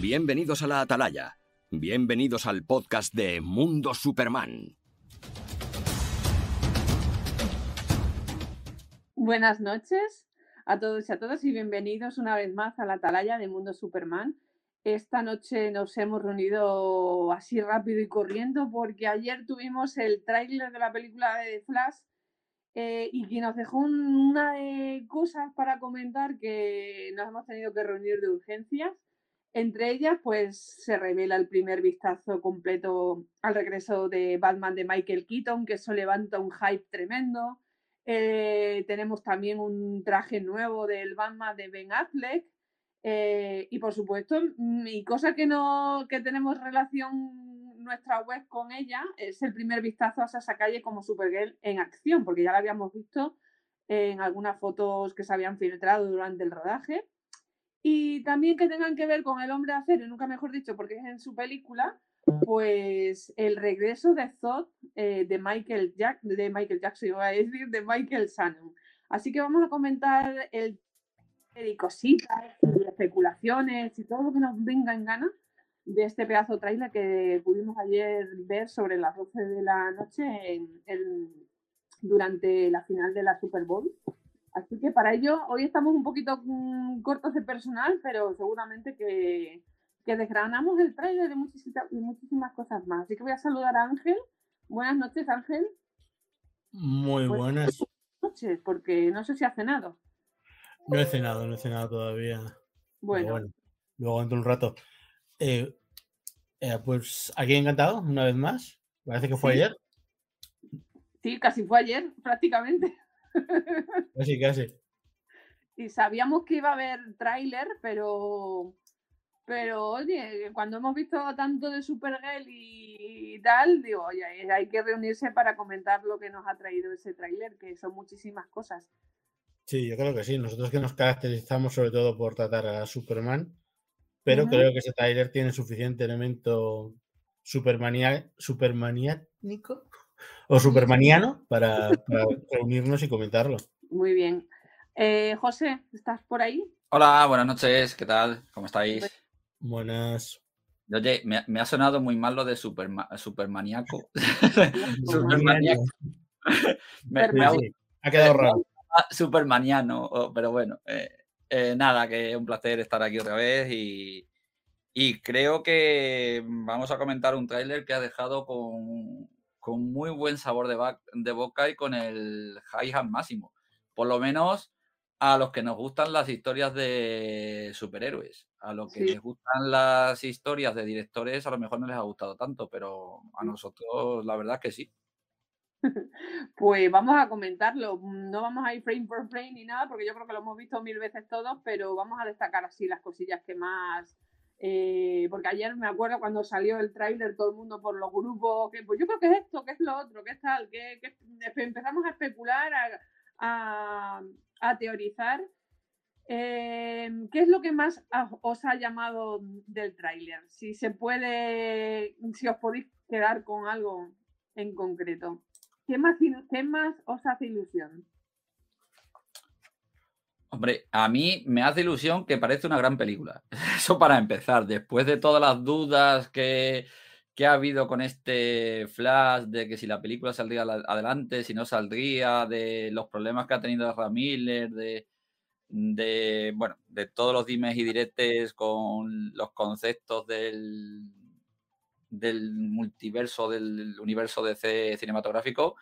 Bienvenidos a la Atalaya. Bienvenidos al podcast de Mundo Superman. Buenas noches a todos y a todas y bienvenidos una vez más a la Atalaya de Mundo Superman. Esta noche nos hemos reunido así rápido y corriendo porque ayer tuvimos el tráiler de la película de Flash eh, y que nos dejó una de cosas para comentar que nos hemos tenido que reunir de urgencias. Entre ellas, pues se revela el primer vistazo completo al regreso de Batman de Michael Keaton, que eso levanta un hype tremendo. Eh, tenemos también un traje nuevo del Batman de Ben Affleck. Eh, y por supuesto, mi cosa que no que tenemos relación nuestra web con ella es el primer vistazo a esa calle como Supergirl en acción, porque ya la habíamos visto en algunas fotos que se habían filtrado durante el rodaje y también que tengan que ver con el hombre de acero, nunca mejor dicho, porque es en su película, pues el regreso de Zod eh, de, Michael Jack, de Michael Jackson, iba a decir, de Michael Shannon. Así que vamos a comentar el y cositas, y especulaciones y todo lo que nos venga en gana de este pedazo trailer que pudimos ayer ver sobre las 12 de la noche durante la final de la Super Bowl. Así que para ello, hoy estamos un poquito mm, cortos de personal, pero seguramente que, que desgranamos el trailer y muchísimas, y muchísimas cosas más. Así que voy a saludar a Ángel. Buenas noches, Ángel. Muy buenas. noches, porque no sé si ha cenado. No he cenado, no he cenado todavía. Bueno. luego dentro de un rato. Eh, eh, pues aquí encantado, una vez más. Parece que fue ayer. Sí, casi fue ayer, prácticamente. Casi, casi. Y sabíamos que iba a haber tráiler, pero pero oye, cuando hemos visto tanto de Supergirl y, tal, digo, oye, hay que reunirse para comentar lo que nos ha traído ese tráiler, que son muchísimas cosas. Sí, yo creo que sí. Nosotros que nos caracterizamos sobre todo por tratar a Superman, pero creo que ese tráiler tiene suficiente elemento supermania, supermaniánico o supermaniano para, reunirnos y comentarlo. Muy bien. Eh, José, ¿estás por ahí? Hola, buenas noches, ¿qué tal? ¿Cómo estáis? Buenas. Oye, me, ha sonado muy mal lo de superma, supermaníaco. supermaníaco. me, ha, quedado raro. Supermaniano, pero bueno, eh, eh, nada, que es un placer estar aquí otra vez y, y creo que vamos a comentar un tráiler que ha dejado con, con muy buen sabor de, de boca y con el hi-hat máximo. Por lo menos a los que nos gustan las historias de superhéroes, a los que les gustan las historias de directores, a lo mejor no les ha gustado tanto, pero a nosotros la verdad es que sí. Pues vamos a comentarlo. No vamos a ir frame por frame ni nada, porque yo creo que lo hemos visto mil veces todos, pero vamos a destacar así las cosillas que más eh, porque ayer me acuerdo cuando salió el tráiler, todo el mundo por los grupos, que pues yo creo que es esto, que es lo otro, que es tal, que, empezamos a especular, a, teorizar. Eh, ¿Qué es lo que más os ha llamado del tráiler? Si se puede, si os podéis quedar con algo en concreto. ¿Qué más, qué más os hace ilusión? Hombre, a mí me hace ilusión que parece una gran película. Eso para empezar, después de todas las dudas que, ha habido con este flash de que si la película saldría adelante, si no saldría, de los problemas que ha tenido Ramiller, de, de, bueno, de todos los dimes y diretes con los conceptos del, del multiverso, del universo DC cinematográfico,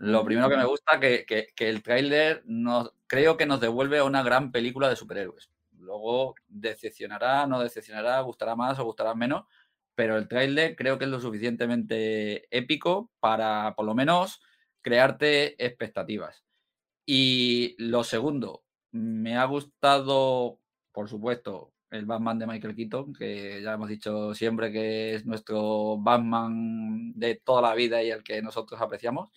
lo primero que me gusta que, que, el tráiler nos, creo que nos devuelve a una gran película de superhéroes. Luego decepcionará, no decepcionará, gustará más o gustará menos, pero el tráiler creo que es lo suficientemente épico para, por lo menos, crearte expectativas. Y lo segundo, me ha gustado, por supuesto, el Batman de Michael Keaton, que ya hemos dicho siempre que es nuestro Batman de toda la vida y el que nosotros apreciamos.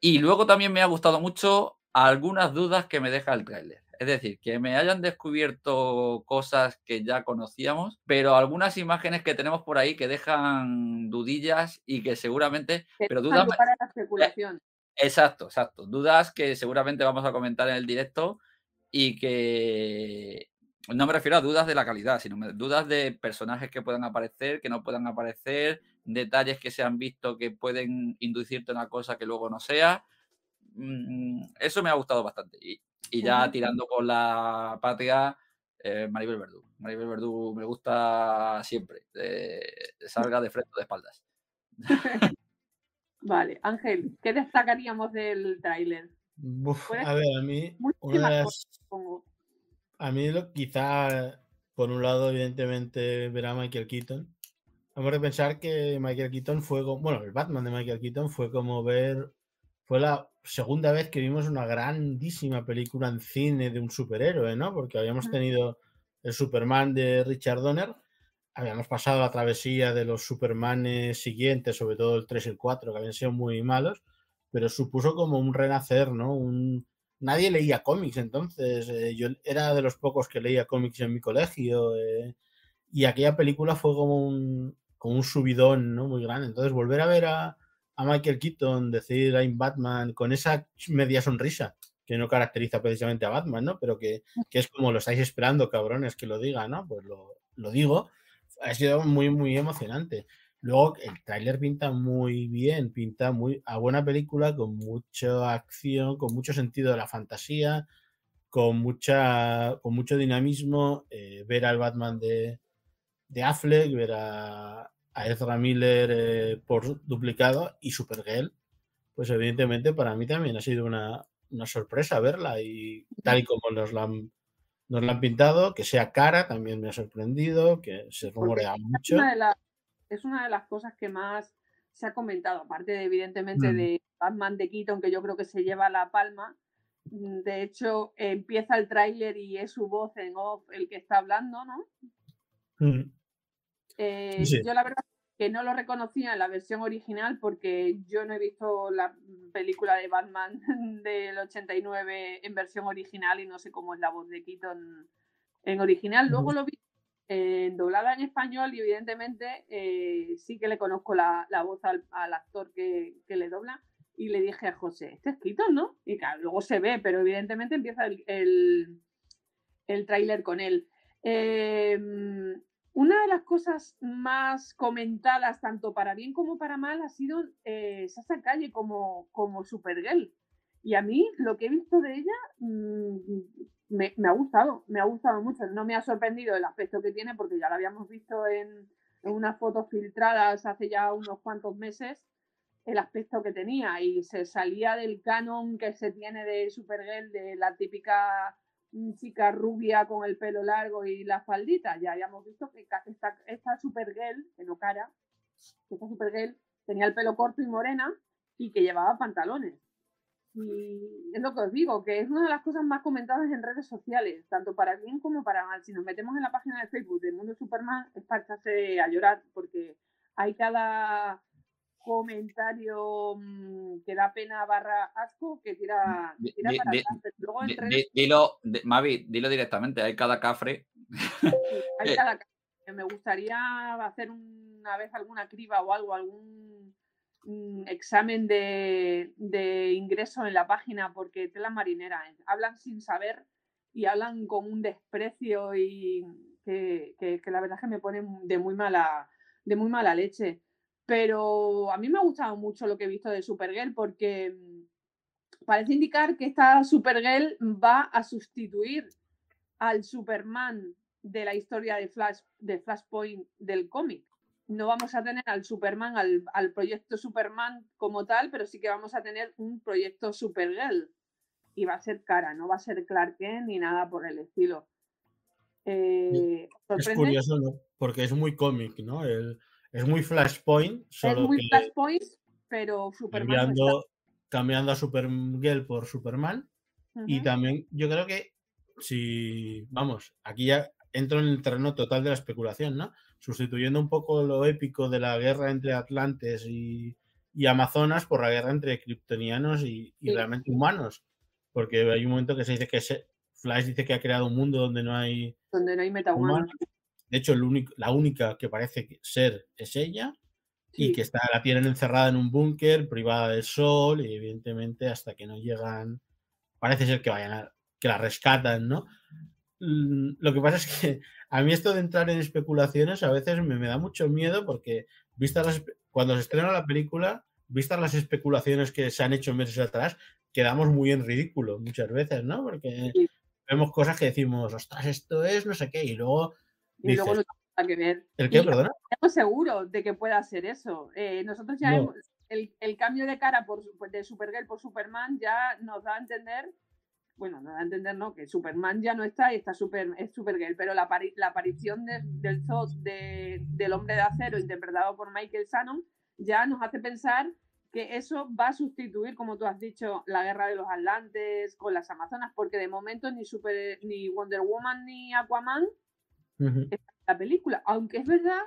Y luego también me ha gustado mucho algunas dudas que me deja el tráiler. Es decir, que me hayan descubierto cosas que ya conocíamos, pero algunas imágenes que tenemos por ahí que dejan dudillas y que seguramente... pero dudas para la especulación. Exacto, exacto. Dudas que seguramente vamos a comentar en el directo y que, no me refiero a dudas de la calidad, sino dudas de personajes que puedan aparecer, que no puedan aparecer, detalles que se han visto que pueden inducirte a una cosa que luego no sea. Mm, eso me ha gustado bastante. Y, ya tirando con la patria, eh, Maribel Verdú. Maribel Verdú me gusta siempre. salga de frente o de espaldas. vale, Ángel, ¿qué destacaríamos del tráiler? A ver, a mí, a mí quizá, por un lado, evidentemente, ver a Michael Keaton. Vamos a pensar que Michael Keaton fue como, bueno, el Batman de Michael Keaton fue como ver, fue la segunda vez que vimos una grandísima película en cine de un superhéroe, ¿no? Porque habíamos tenido el Superman de Richard Donner, habíamos pasado la travesía de los Supermanes siguientes, sobre todo el 3 y el 4, que habían sido muy malos, pero supuso como un renacer, ¿no? Un... Nadie leía cómics entonces, eh, yo era de los pocos que leía cómics en mi colegio eh, y aquella película fue como un, como un subidón, ¿no? Muy grande. Entonces volver a ver a, a Michael Keaton decir I'm Batman con esa media sonrisa que no caracteriza precisamente a Batman, ¿no? Pero que, que es como lo estáis esperando, cabrones, que lo diga, ¿no? Pues lo, lo digo. Ha sido muy, muy emocionante. Luego el tráiler pinta muy bien, pinta muy a buena película, con mucha acción, con mucho sentido de la fantasía, con mucha, con mucho dinamismo. Eh, ver al Batman de, de Affleck, ver a, Ezra Miller eh, por duplicado y Supergirl, pues evidentemente para mí también ha sido una, sorpresa verla y tal y como nos la han, nos la han pintado, que sea cara también me ha sorprendido, que se rumorea mucho es una de las cosas que más se ha comentado, aparte de, evidentemente mm. de Batman de Keaton, que yo creo que se lleva la palma. Mm, de hecho, empieza el tráiler y es su voz en off el que está hablando, ¿no? Mm. Eh, yo la verdad que no lo reconocía en la versión original porque yo no he visto la película de Batman del 89 en versión original y no sé cómo es la voz de Keaton en original. Luego lo vi eh, doblada en español y evidentemente eh, sí que le conozco la, voz al, actor que, le dobla y le dije a José, este es Keaton, ¿no? Y claro, luego se ve, pero evidentemente empieza el, el, tráiler con él. Em, una de las cosas más comentadas, tanto para bien como para mal, ha sido eh, Sasa Calle como, como Supergirl. Y a mí lo que he visto de ella mm, me, ha gustado, me ha gustado mucho. No me ha sorprendido el aspecto que tiene porque ya lo habíamos visto en, unas fotos filtradas hace ya unos cuantos meses, el aspecto que tenía y se salía del canon que se tiene de Supergirl, de la típica chica rubia con el pelo largo y la faldita. Ya habíamos visto que esta, esta Supergirl, que no cara, esta Supergirl tenía el pelo corto y morena y que llevaba pantalones. Y es lo que os digo, que es una de las cosas más comentadas en redes sociales, tanto para bien como para mal. Si nos metemos en la página de Facebook de Mundo Superman, es para echarse a llorar, porque hay cada comentario mm, que da pena barra asco que tira, tira para. Luego dilo, Mavi, dilo directamente, hay cada cafre. hay cada cafre. Me gustaría hacer una vez alguna criba o algo, algún examen de, ingreso en la página porque tela marinera. ¿eh? Hablan sin saber y hablan con un desprecio y que, la verdad es que me pone de muy mala, de muy mala leche. Pero a mí me ha gustado mucho lo que he visto de Supergirl porque mm, parece indicar que esta Supergirl va a sustituir al Superman de la historia de Flash de Flashpoint del cómic no vamos a tener al Superman, al, proyecto Superman como tal, pero sí que vamos a tener un proyecto Supergirl. Y va a ser cara, no va a ser Clark Kent ni nada por el estilo. Eh, es curioso, ¿no? Porque es muy cómic, ¿no? Es muy Flashpoint. Solo es muy Flashpoint, pero Superman. Cambiando, a Supergirl por Superman. Y también yo creo que si, vamos, aquí ya entro en el terreno total de la especulación, ¿no? Sustituyendo un poco lo épico de la guerra entre Atlantes y, Amazonas por la guerra entre kryptonianos y, realmente humanos. Porque hay un momento que se dice que Flash dice que ha creado un mundo donde no hay. Donde no hay metahumanos. De hecho, la única que parece ser es ella. Y que está, la tienen encerrada en un búnker, privada del sol, y evidentemente hasta que no llegan. Parece ser que vayan a, que la rescatan, ¿no? mm, lo que pasa es que a mí esto de entrar en especulaciones a veces me, me da mucho miedo porque vistas las, cuando se estrena la película, vistas las especulaciones que se han hecho meses atrás, quedamos muy en ridículo muchas veces, ¿no? Porque Sí. vemos cosas que decimos, ostras, esto es no sé qué, y luego Y luego no tiene nada que ver. ¿el qué, Y perdona? estamos seguros de que pueda ser eso. Eh, nosotros ya No. hemos, el, el cambio de cara por, de Supergirl por Superman ya nos da a entender, bueno, nos da a entender, ¿no? Que Superman ya no está y está super, es Supergirl, pero la, apari- la aparición de- del Zod de- del hombre de acero interpretado por Michael Shannon ya nos hace pensar que eso va a sustituir, como tú has dicho, la guerra de los Atlantes con las Amazonas, porque de momento ni, Super, ni Wonder Woman ni Aquaman La película. Aunque es verdad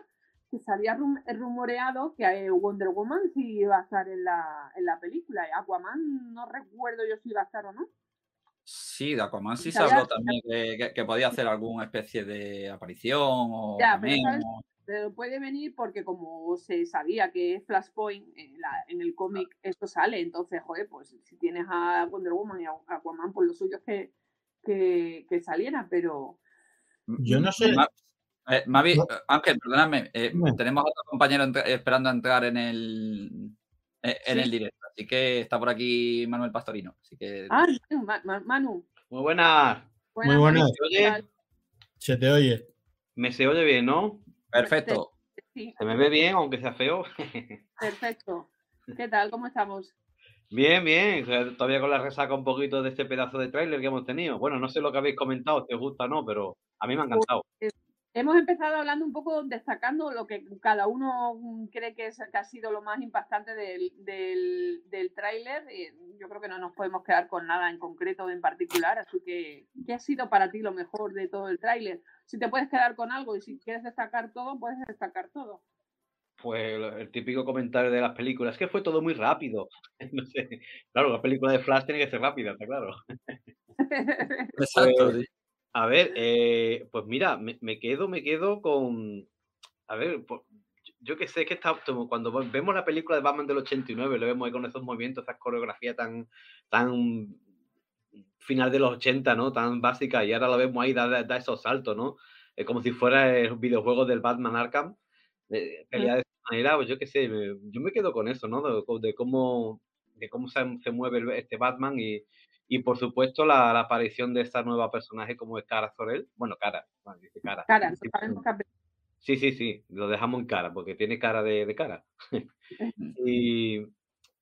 que se había rum- rumoreado que eh, Wonder Woman sí iba a estar en la, en la película. Aquaman no recuerdo yo si iba a estar o no. Sí, de Aquaman sí se habló también que, que- que podía hacer alguna especie de aparición o Ya, pero. ¿sabes? Pero puede venir porque como se sabía que es Flashpoint en, la- en el cómic, esto sale. Entonces, joder, pues si tienes a Wonder Woman y a Aquaman, por lo suyo es que, que, que saliera, pero... Yo no sé. Ma- eh, Mavi, No. eh, Ángel, perdóname, eh, tenemos a otro compañero entra- esperando a entrar en el, eh, en Sí. el directo, así que está por aquí Manuel Pastorino. Así que Ah, Manu, Ma- Ma- Manu. Muy buenas. buenas buenas. Se te oye. Me se oye bien, ¿no? perfecto. Sí, Se me ve bien, aunque sea feo. perfecto. ¿Qué tal? ¿Cómo estamos? bien, bien. Todavía con la resaca un poquito de este pedazo de tráiler que hemos tenido. Bueno, no sé lo que habéis comentado, si os gusta o no, pero a mí me ha encantado. Hemos empezado hablando un poco destacando lo que cada uno cree que, es, que ha sido lo más impactante del, del, del tráiler. Yo creo que no nos podemos quedar con nada en concreto en particular, así que ¿qué ha sido para ti lo mejor de todo el tráiler? Si te puedes quedar con algo y si quieres destacar todo, puedes destacar todo. Pues el, el típico comentario de las películas, es que fue todo muy rápido. No sé. Claro, la película de Flash tiene que ser rápida, está claro. Exacto, Pues, sí. A ver, eh, pues mira, me, me quedo, me quedo con. A ver, po- yo- que sé que está, cuando vemos la película de Batman del 89, lo vemos ahí con esos movimientos, esa coreografía tan, tan final de los 80, ¿no? Tan básica, y ahora lo vemos ahí, da, da- esos saltos, ¿no? Es como si fuera el videojuego del Batman Arkham, de, pelea de esa manera, pues yo qué sé, me- yo me quedo con eso, ¿no? De, de cómo, de cómo se, se mueve este Batman y, y por supuesto la, la aparición de esta nueva personaje como es Cara Zorel. Bueno, Cara, dice Cara. Cara, Sí, Sí, sí, sí, lo dejamos en cara, porque tiene cara de, de cara. y,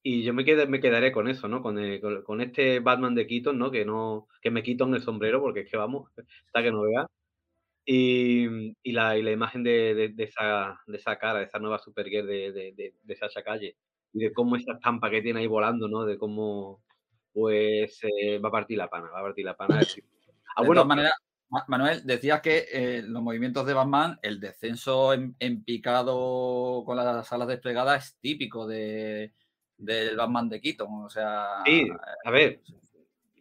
y yo me, quedé, me quedaré con eso, ¿no? Con, el- con, con este Batman de Keaton, ¿no? Que no que me quito en el sombrero, porque es que vamos, está que no vea. Y, y, la, y la imagen de, de, de esa, de esa cara, de esa nueva Supergirl de, de, de, de Sasha Calle. Y de cómo esa estampa que tiene ahí volando, ¿no? De cómo, pues, eh, va a partir la pana, va a partir la pana. Ah, de bueno, todas maneras, Ma- Manuel, decías que eh, los movimientos de Batman, el descenso en, en picado con las alas desplegadas es típico de, del Batman de Keaton. O sea, Sí, a ver,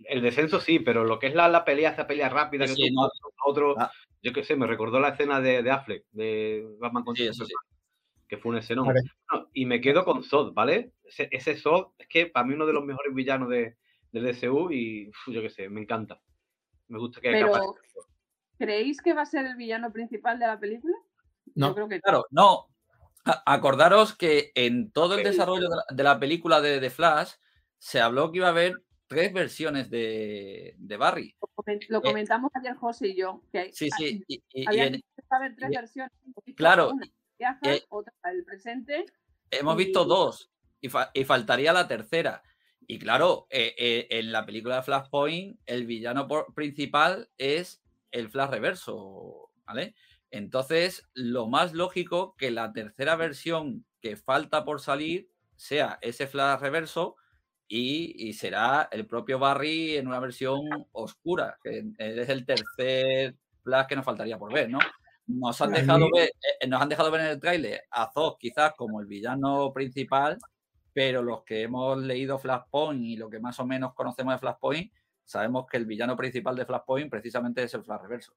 el descenso sí, pero lo que es la, la pelea, esa pelea rápida Sí, que sí, tú no. otro, Ah. yo qué sé, me recordó la escena de, de Affleck, de Batman contra sí, que fue un escenón. Vale. Y me quedo con Zod, ¿vale? Ese, ese Zod es que para mí uno de los mejores villanos de, del DCU y uf, yo qué sé, me encanta. Me gusta que Pero- capaz- ¿Creéis que va a ser el villano principal de la película? No. Yo creo que Claro, no. Acordaros que en todo el desarrollo de la, de la película de, Flash se habló que iba a haber tres versiones de, de Barry. Lo Eh, comentamos ayer José y yo, que hay- Sí, sí. y- y- y había tres y- versiones. Claro, Una viaja, eh, otra del presente. hemos visto dos y, fa- y faltaría la tercera. Y claro, eh, eh, en la película de Flashpoint, el villano por- principal es el Flash reverso, ¿vale? Entonces, lo más lógico que la tercera versión que falta por salir sea ese Flash reverso y, y será el propio Barry en una versión oscura, que es el tercer Flash que nos faltaría por ver, ¿no? Nos han dejado ver, eh, nos han dejado ver en el tráiler a Zod quizás como el villano principal, pero los que hemos leído Flashpoint y lo que más o menos conocemos de Flashpoint, sabemos que el villano principal de Flashpoint precisamente es el Flash reverso.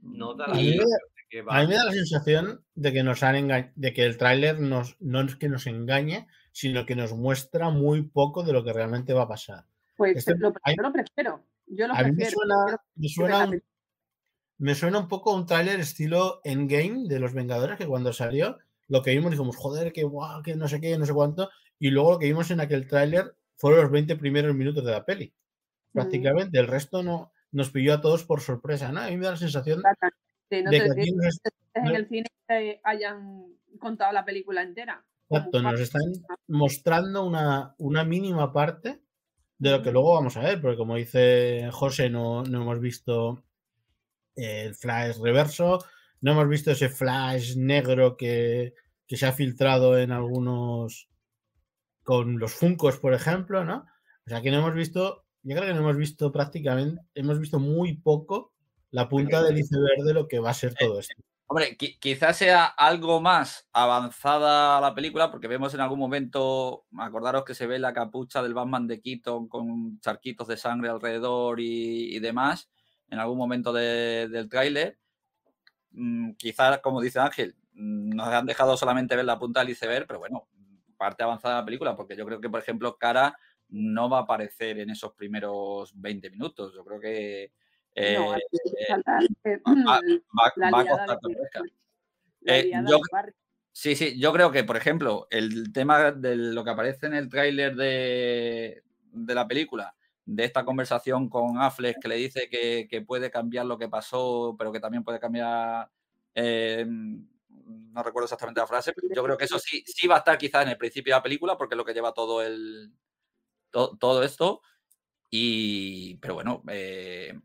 no da A la mí, me sensación da- de que a va- mí me da la sensación de que nos han enga- de que el tráiler nos, no es que nos engañe, sino que nos muestra muy poco de lo que realmente va a pasar. Pues Este- lo, hay- yo lo prefiero. Yo lo A mí me prefiero. suena, me suena un, me suena un poco a un tráiler estilo Endgame de los Vengadores, que cuando salió, lo que vimos dijimos, joder, que guau, que no sé qué, no sé cuánto, y luego lo que vimos en aquel tráiler fueron los 20 primeros minutos de la peli. Mm. Prácticamente, el resto no nos pilló a todos por sorpresa, ¿no? A mí me da la sensación no de que aquí nos, en el cine hayan contado la película entera. exacto, nos están mostrando una, una mínima parte de lo que luego vamos a ver, porque como dice José, no, no hemos visto el flash reverso, no hemos visto ese flash negro que, que se ha filtrado en algunos con los Funcos, por ejemplo, ¿no? O sea que no hemos visto, yo creo que no hemos visto prácticamente, hemos visto muy poco la punta del iceberg de lo que va a ser todo esto. Hombre, qui- quizás sea algo más avanzada la película, porque vemos en algún momento, acordaros que se ve la capucha del Batman de Keaton con charquitos de sangre alrededor y, y demás, en algún momento de- del tráiler. Mm, quizás, como dice Ángel, mm, nos han dejado solamente ver la punta del iceberg, pero bueno, parte avanzada de la película, porque yo creo que, por ejemplo, Cara no va a aparecer en esos primeros 20 minutos. Yo creo que eh, No, eh, eh, va, va a costar Eh, yo-. Sí, sí, yo creo que, por ejemplo, el tema de lo que aparece en el tráiler de, de la película, de esta conversación con Affleck que le dice que, que puede cambiar lo que pasó, pero que también puede cambiar, eh, no recuerdo exactamente la frase, pero yo creo que eso sí, sí va a estar quizás en el principio de la película, porque es lo que lleva todo el to- todo esto. Y, pero bueno, eh,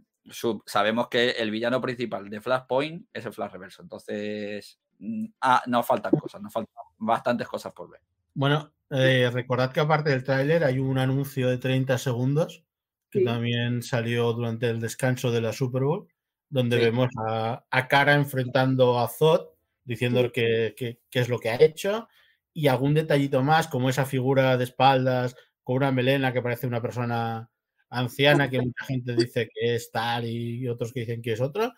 sabemos que el villano principal de Flashpoint es el Flash Reverso. Entonces, mm, ah, nos faltan cosas, nos faltan bastantes cosas por ver. Bueno, eh, recordad que aparte del tráiler hay un anuncio de 30 segundos que Sí. también salió durante el descanso de la Super Bowl, donde Sí. vemos a, a Cara enfrentando a Zod, diciendo Sí. que, que- qué es lo que ha hecho, y algún detallito más, como esa figura de espaldas con una melena que parece una persona anciana, que mucha gente dice que es tal y otros que dicen que es otro.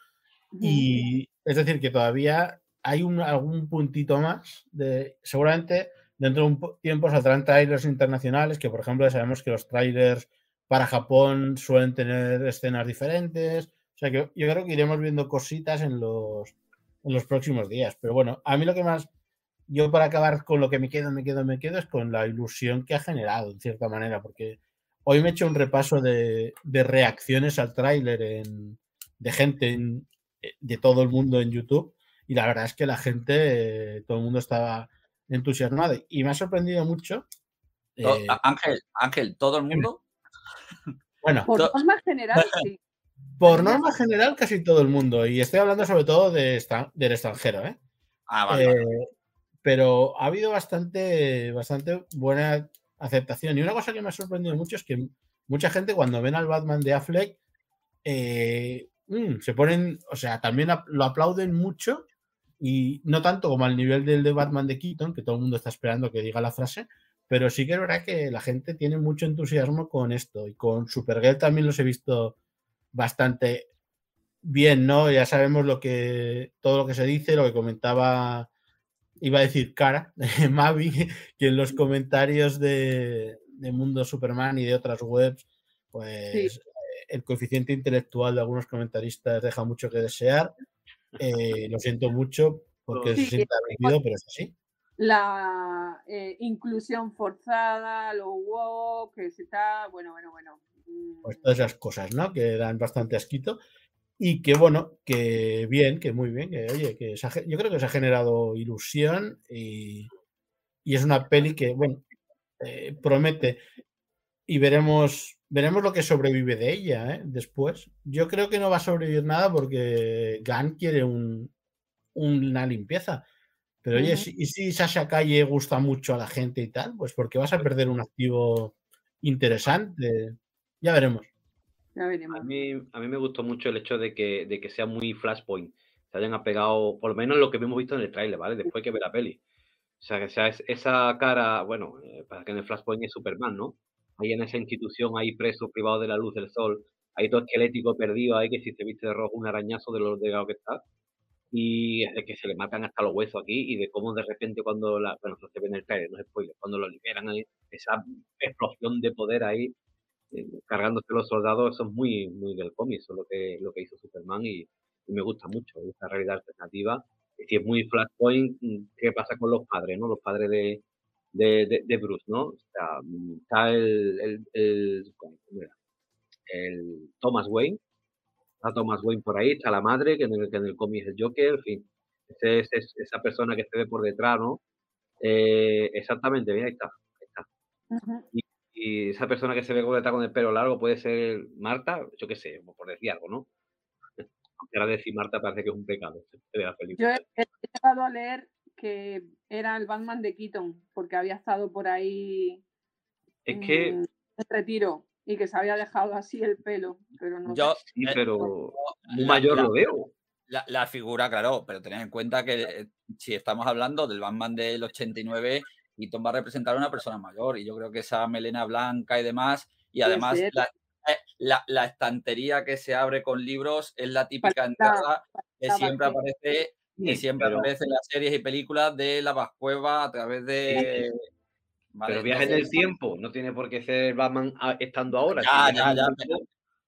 Y es decir, que todavía hay un, algún puntito más de. Seguramente dentro de un po- tiempo saldrán trailers internacionales, que por ejemplo ya sabemos que los trailers para Japón suelen tener escenas diferentes. O sea que yo creo que iremos viendo cositas en los, en los próximos días. Pero bueno, a mí lo que más. Yo para acabar con lo que me quedo, me quedo, me quedo es con la ilusión que ha generado, en cierta manera, porque hoy me he hecho un repaso de, de reacciones al tráiler de gente en- eh, de todo el mundo en YouTube y la verdad es que la gente, eh, todo el mundo estaba entusiasmado y me ha sorprendido mucho. Eh, Ángel, Ángel, todo el mundo. bueno, Por norma general, sí. Por norma general casi todo el mundo y estoy hablando sobre todo de del extranjero, ¿eh? Ah, vale, vale. Eh, pero ha habido bastante, bastante buena aceptación. Y una cosa que me ha sorprendido mucho es que mucha gente cuando ven al Batman de Affleck eh, mm, se ponen, o sea, también lo aplauden mucho y no tanto como al nivel del de Batman de Keaton, que todo el mundo está esperando que diga la frase, pero sí que es verdad que la gente tiene mucho entusiasmo con esto y con Supergirl también los he visto bastante bien, ¿no? Ya sabemos lo que todo lo que se dice, lo que comentaba iba a decir cara, Mavi, que en los comentarios de, de Mundo Superman y de otras webs, pues Sí. eh, el coeficiente intelectual de algunos comentaristas deja mucho que desear. Eh, lo siento mucho porque Sí, se sienta vendido, pero es así. La eh, inclusión forzada, lo woke, que se está. Bueno, bueno, bueno. Mm, Pues todas esas cosas, ¿no? Que dan bastante asquito. Y que bueno, que bien, que muy bien, que oye, que yo creo que se ha generado ilusión y, y es una peli que, bueno, eh, promete y veremos, veremos lo que sobrevive de ella ¿eh? después. Yo creo que no va a sobrevivir nada porque Gunn quiere un, una limpieza. Pero oye, Ujú. si- y si Sasha Calle gusta mucho a la gente y tal, pues porque vas a perder un activo interesante. Ya veremos. Ya A veremos. mí, a mí me gustó mucho el hecho de que, de que sea muy Flashpoint. Se hayan apegado, por lo menos lo que hemos visto en el tráiler, ¿vale? Después que ve la peli. O sea, que sea es- esa cara, bueno, eh, para que en el Flashpoint es Superman, ¿no? Ahí en esa institución, ahí preso, privado de la luz del sol, ahí todo esquelético perdido, ahí que si se viste de rojo un arañazo de lo delgado que está. Y de que se le matan hasta los huesos aquí y de cómo de repente cuando la, bueno, se ve en el trailer, no es spoiler, cuando lo liberan ahí, esa explosión de poder ahí, eh, cargándose los soldados, eso es muy, muy del cómic, eso es lo que, lo que hizo Superman y me gusta mucho esa realidad alternativa. Y es muy Flashpoint, mm, ¿qué pasa con los padres, no? Los padres de, de, de, Bruce, ¿no? O sea, mm, está el, el, el, el, Thomas Wayne, está Thomas Wayne por ahí, está la madre, que en el, que en el cómic es el Joker, en fin, es, es, esa persona que se ve por detrás, ¿no? Eh, exactamente, mira, ahí está. Ahí está. y, y, esa persona que se ve por detrás con el pelo largo puede ser Marta, yo qué sé, por decir algo, ¿no? Aunque ahora decir Marta parece que es un pecado de la película. Yo he, llegado a leer que era el Batman de Keaton, porque había estado por ahí es que... en retiro y que se había dejado así el pelo, pero no yo, sí, pero muy mayor la, lo veo. La, la, figura, claro, pero tened en cuenta que eh, si estamos hablando del Batman del 89, Keaton va a representar a una persona mayor y yo creo que esa melena blanca y demás, y además la, eh, la, la, estantería que se abre con libros es la típica entrada que siempre aparece y siempre aparece en las series y películas de la Vascueva a través de. Vale, pero viaje en el tiempo, no tiene por qué ser Batman estando ahora. Ya, ya, ya. Pero,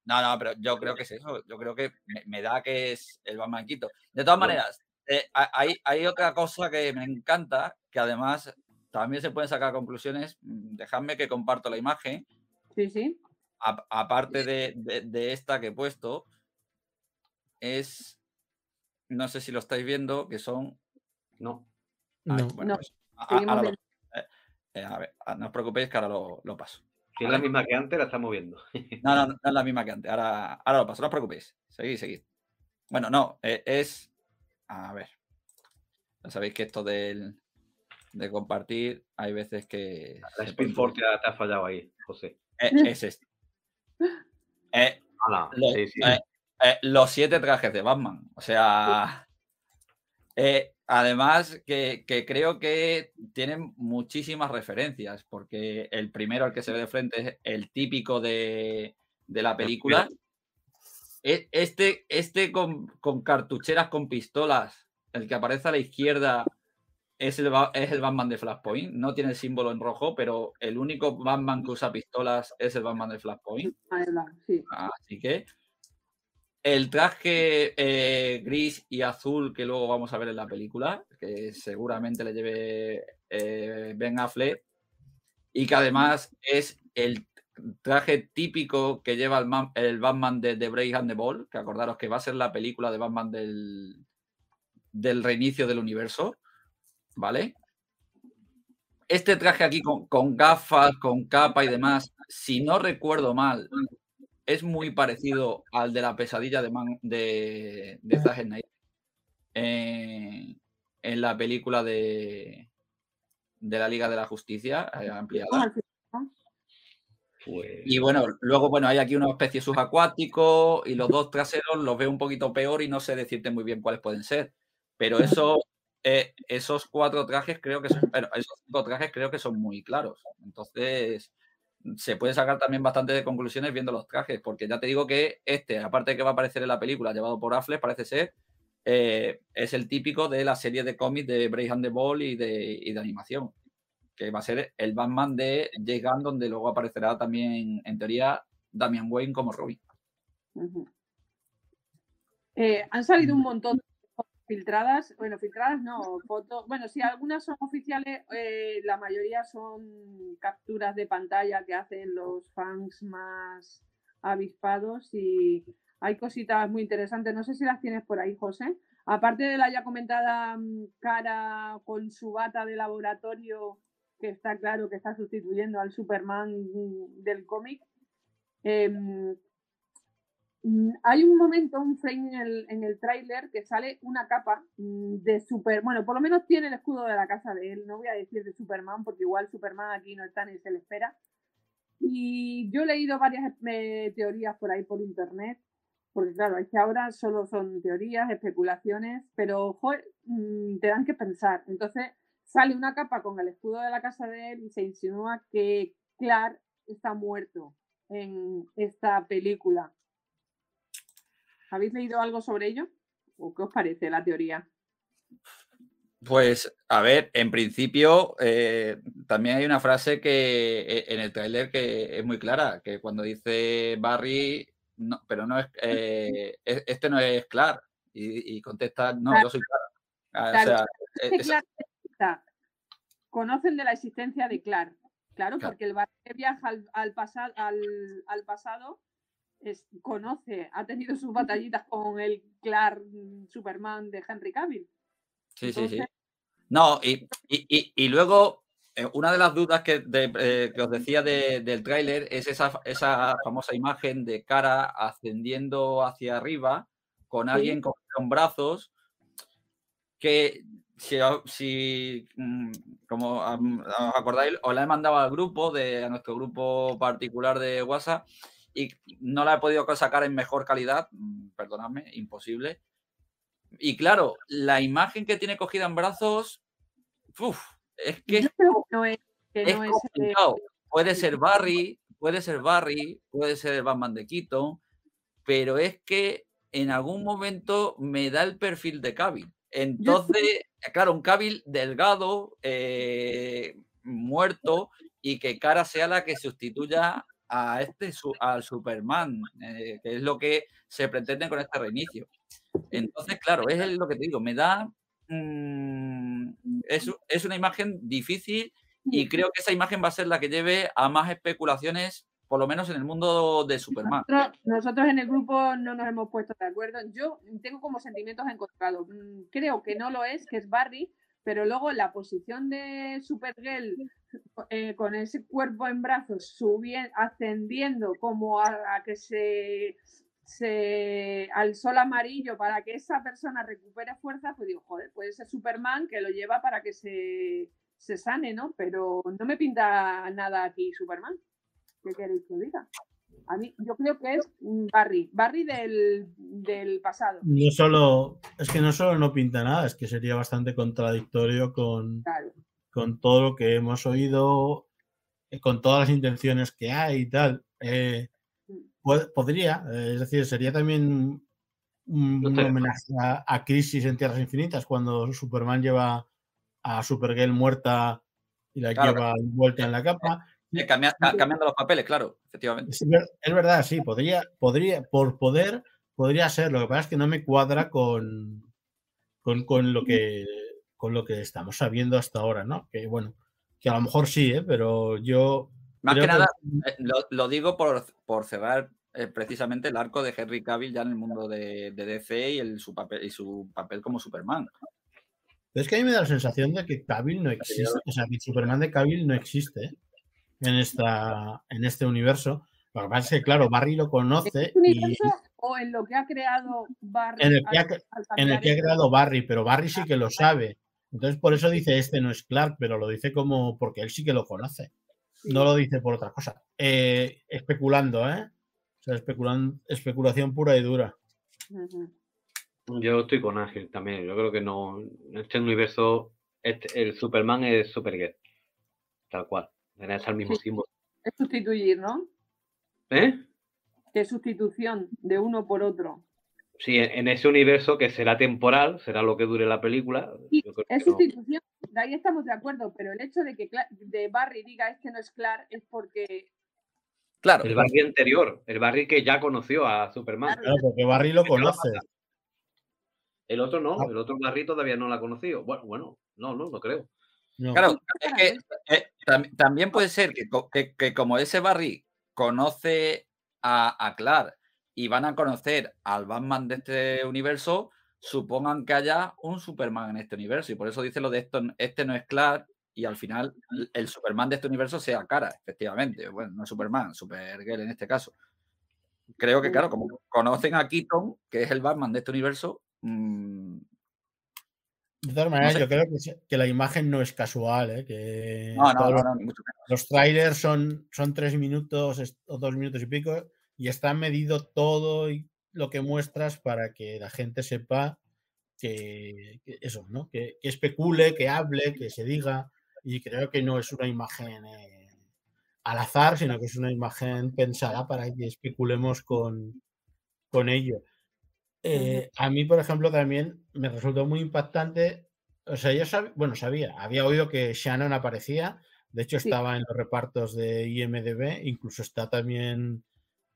no, no, pero yo creo que es eso. Yo creo que me, me da que es el Batman Quito. De todas maneras, eh, hay, hay otra cosa que me encanta, que además también se pueden sacar conclusiones. Mm, dejadme que comparto la imagen. Sí, sí. A, aparte de, de, de esta que he puesto, es no sé si lo estáis viendo, que son. No. Ah, no. Bueno, pues, a, a, lo, eh, a, ver, no os preocupéis que ahora lo, lo paso. Si es la misma que antes, la estamos viendo. no, no, no es la misma que antes. Ahora, ahora lo paso, no os preocupéis. Seguid, seguid. Bueno, no, eh, es. A ver. Ya sabéis que esto del, de compartir, hay veces que. La Speedforce te, te ha fallado ahí, José. Eh, es este. Eh, Hola. Lo, sí, sí. Eh, los siete trajes de Batman. O sea, eh, además que, que, creo que tienen muchísimas referencias, porque el primero al que se ve de frente es el típico de, de la película. E, este, este con, con, cartucheras con pistolas, el que aparece a la izquierda es el, es el Batman de Flashpoint. No tiene el símbolo en rojo, pero el único Batman que usa pistolas es el Batman de Flashpoint. Sí. Así que el traje eh, gris y azul que luego vamos a ver en la película, que seguramente le lleve eh, Ben Affleck, y que además es el traje típico que lleva el, man, el Batman de The Break and the Ball, que acordaros que va a ser la película de Batman del, del reinicio del universo, ¿vale? Este traje aquí con, con gafas, con capa y demás, si no recuerdo mal, es muy parecido al de la pesadilla de, Man, de, de Zack Snyder eh, en la película de, de la Liga de la Justicia eh, ampliada. Pues... Y bueno, luego bueno, hay aquí una especie subacuático y los dos traseros los veo un poquito peor y no sé decirte muy bien cuáles pueden ser. Pero eso, eh, esos cuatro trajes creo que son, pero esos cinco trajes creo que son muy claros. Entonces, se puede sacar también bastante de conclusiones viendo los trajes, porque ya te digo que este, aparte de que va a aparecer en la película llevado por Affleck, parece ser, eh, es el típico de la serie de cómics de Brave and the Ball y de, y de, animación, que va a ser el Batman de James Gunn, donde luego aparecerá también, en teoría, Damian Wayne como Robin. Uh -huh. eh, han salido un montón filtradas, bueno, filtradas no, fotos, bueno, sí, algunas son oficiales, eh, la mayoría son capturas de pantalla que hacen los fans más avispados y hay cositas muy interesantes, no sé si las tienes por ahí, José. Aparte de la ya comentada mm, cara con su bata de laboratorio, que está claro que está sustituyendo al Superman mm, del cómic, eh, hay un momento, un frame en el, en el tráiler que sale una capa mm, de super, bueno, por lo menos tiene el escudo de la casa de él, no voy a decir de Superman, porque igual Superman aquí no está ni se le espera. Y yo he leído varias eh, teorías por ahí por internet, porque claro, es que ahora solo son teorías, especulaciones, pero joder, mmm, te dan que pensar. Entonces sale una capa con el escudo de la casa de él y se insinúa que Clark está muerto en esta película. ¿Habéis leído algo sobre ello? ¿O qué os parece la teoría? Pues, a ver, en principio eh, también hay una frase que eh, en el tráiler que es muy clara, que cuando dice Barry, no, pero no es, eh, este no es Clark, Y, contesta, no, Claro. yo soy Clara. Ah, o Claro, sea, es que es- Clark está- conocen de la existencia de Clark. Claro, Claro. porque el Barry viaja al, al, pasa- al, al pasado es- conoce, ha tenido sus batallitas con el Clark Superman de Henry Cavill. Sí, sí, sí. No, y, y- y- y luego, eh, una de las dudas que, de- eh, que os decía de- del tráiler es esa, esa famosa imagen de cara ascendiendo hacia arriba con alguien con, con brazos que si, si, mm, como os acordáis, os la he mandado al grupo, de, a nuestro grupo particular de WhatsApp y no la he podido sacar en mejor calidad, mm, perdonadme, imposible. Y claro, la imagen que tiene cogida en brazos, uf, es que no es, que es no es, eh, complicado. Puede ser Barry, puede ser Barry, puede ser el Batman de Keaton, pero es que en algún momento me da el perfil de Cavill. Entonces, claro, un Cavill delgado, eh, muerto, y que Cara sea la que sustituya a este al Superman, eh, que es lo que se pretende con este reinicio. Entonces, claro, es lo que te digo, me da. mm, es, es una imagen difícil y creo que esa imagen va a ser la que lleve a más especulaciones, por lo menos en el mundo de Superman. Nosotros, nosotros en el grupo no nos hemos puesto de acuerdo. Yo tengo como sentimientos encontrados. Mm, Creo que no lo es, que es Barry, pero luego la posición de Supergirl eh, con ese cuerpo en brazos, subiendo, ascendiendo como a, a que se, se al sol amarillo para que esa persona recupere fuerza, pues digo, joder, puede ser Superman que lo lleva para que se, se sane, ¿no? Pero no me pinta nada aquí Superman. ¿Qué queréis que diga? A mí, yo creo que es Barry, Barry del, del pasado. No solo, es que no solo no pinta nada, es que sería bastante contradictorio con, Claro. Con todo lo que hemos oído, eh, con todas las intenciones que hay y tal. Eh, pod- podría, eh, es decir, sería también un, No homenaje a, a Crisis en Tierras Infinitas, cuando Superman lleva a Supergirl muerta y la Claro. lleva envuelta en la capa. Eh, cambia- ca- cambiando los papeles, claro, efectivamente. Es, es verdad, sí, podría, podría, por poder, podría ser. Lo que pasa es que no me cuadra con, con, con lo que con lo que estamos sabiendo hasta ahora, ¿no? Que bueno, que a lo mejor sí, ¿eh? pero yo Más que nada, que- eh, lo, lo digo por, por cerrar eh, precisamente el arco de Henry Cavill ya en el mundo de, de DC y, el, su papel, y su papel como Superman. Pero es que a mí me da la sensación de que Cavill no existe, o sea, que Superman de Cavill no existe ¿eh? en, esta, en este universo. Lo que pasa es que, claro, Barry lo ¿En conoce este y universo o en lo que ha creado Barry? en el que ha, al- al en el cambiar que ha esto? creado Barry, pero Barry sí que lo sabe. Entonces, por eso dice este no es Clark, pero lo dice como porque él sí que lo conoce. No lo dice por otra cosa. Eh, especulando, ¿eh? O sea, especulan- especulación pura y dura. Yo estoy con Ángel también. Yo creo que no. En este universo, este- el Superman es Supergirl. Tal cual. Debe ser el mismo Sí. símbolo. Es sustituir, ¿no? ¿Eh? Que sustitución de uno por otro. Sí, en ese universo que será temporal, será lo que dure la película. Sí, yo creo es que no. sustitución, de ahí estamos de acuerdo, pero el hecho de que Cla- de Barry diga este no es Clark es porque Claro, El Barry anterior, el Barry que ya conoció a Superman. Claro, porque Barry lo conoce. El otro no, Ah. el otro Barry todavía no la ha conocido. Bueno, bueno, no, no, no creo. No. Claro, es que eh, tam- también puede ser que- que como ese Barry conoce a, a Clark y van a conocer al Batman de este universo, supongan que haya un Superman en este universo. Y por eso dice lo de esto, este no es Clark y al final el- Superman de este universo sea cara, efectivamente. Bueno, no Superman, Supergirl en este caso. Creo que, claro, como conocen a Keaton, que es el Batman de este universo, mm, De todas maneras, sé. yo creo que, que la imagen no es casual, ¿eh? que no, no, los- los trailers son, son tres minutos o dos minutos y pico y está medido todo y lo que muestras para que la gente sepa que, que eso, ¿no? Que, que especule, que hable, que se diga y creo que no es una imagen eh, al azar, sino que es una imagen pensada para que especulemos con, con ello. Eh, a mí, por ejemplo, también me resultó muy impactante. O sea, yo sabía, bueno, sabía, había oído que Shannon aparecía. De hecho, Sí. estaba en los repartos de IMDB. Incluso está también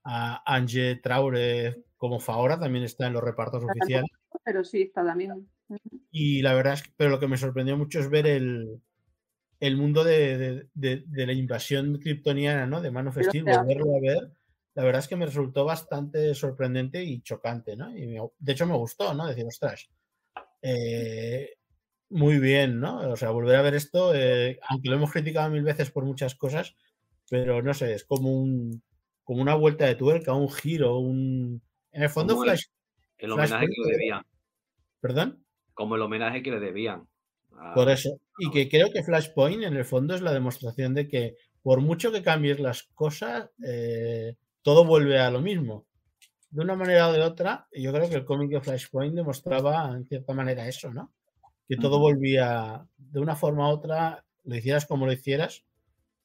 a Ange Traure como Faora, también está en los repartos oficiales. pero sí, está también. Y la verdad es que, pero lo que me sorprendió mucho es ver el, el mundo de, de, de, de la invasión kryptoniana, ¿no? De Man of Steel, volverlo a ver. La verdad es que me resultó bastante sorprendente y chocante, ¿no? Y me- de hecho me gustó, ¿no? Decir, ostras, eh, muy bien, ¿no? O sea, volver a ver esto, eh, aunque lo hemos criticado mil veces por muchas cosas, pero no sé, es como un como una vuelta de tuerca, un giro, un... En el fondo, Como el- Flash, El homenaje que le debían. perdón. Como el homenaje que le debían. a- Por eso. Y que creo que Flashpoint en el fondo es la demostración de que por mucho que cambies las cosas, eh, todo vuelve a lo mismo. De una manera o de otra, yo creo que el cómic de Flashpoint demostraba en cierta manera eso, ¿no? Que todo volvía de una forma u otra, lo hicieras como lo hicieras,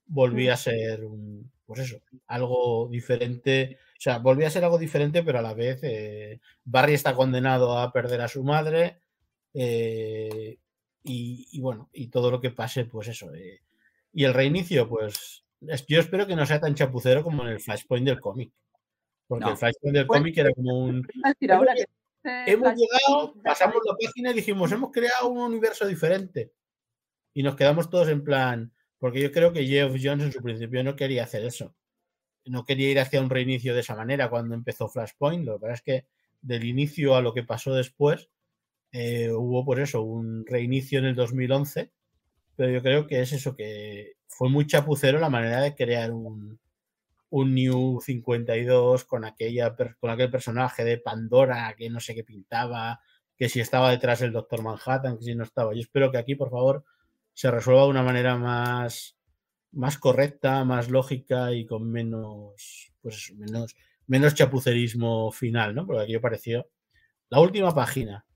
volvía a ser un, pues eso, algo diferente. O sea, volvía a ser algo diferente, pero a la vez eh, Barry está condenado a perder a su madre. eh, y, y bueno, y todo lo que pase, pues eso. eh, y el reinicio, pues es- yo espero que no sea tan chapucero como en el Flashpoint del cómic. Porque No. el Flashpoint del Pues- cómic era como un... Hemos llegado, pasamos la página y dijimos, hemos creado un universo diferente. Y nos quedamos todos en plan, porque yo creo que Geoff Jones en su principio no quería hacer eso. No quería ir hacia un reinicio de esa manera cuando empezó Flashpoint. Lo que pasa es que del inicio a lo que pasó después, eh, hubo por eso un reinicio en el 2011. Pero yo creo que es eso, que fue muy chapucero la manera de crear un, un New 52 con, aquella, con aquel personaje de Pandora que no sé qué pintaba, que si estaba detrás del Doctor Manhattan, que si no estaba. Yo espero que aquí, por favor, se resuelva de una manera más, más correcta, más lógica y con menos, pues menos, menos chapucerismo final, ¿no? Porque aquí me pareció la última página,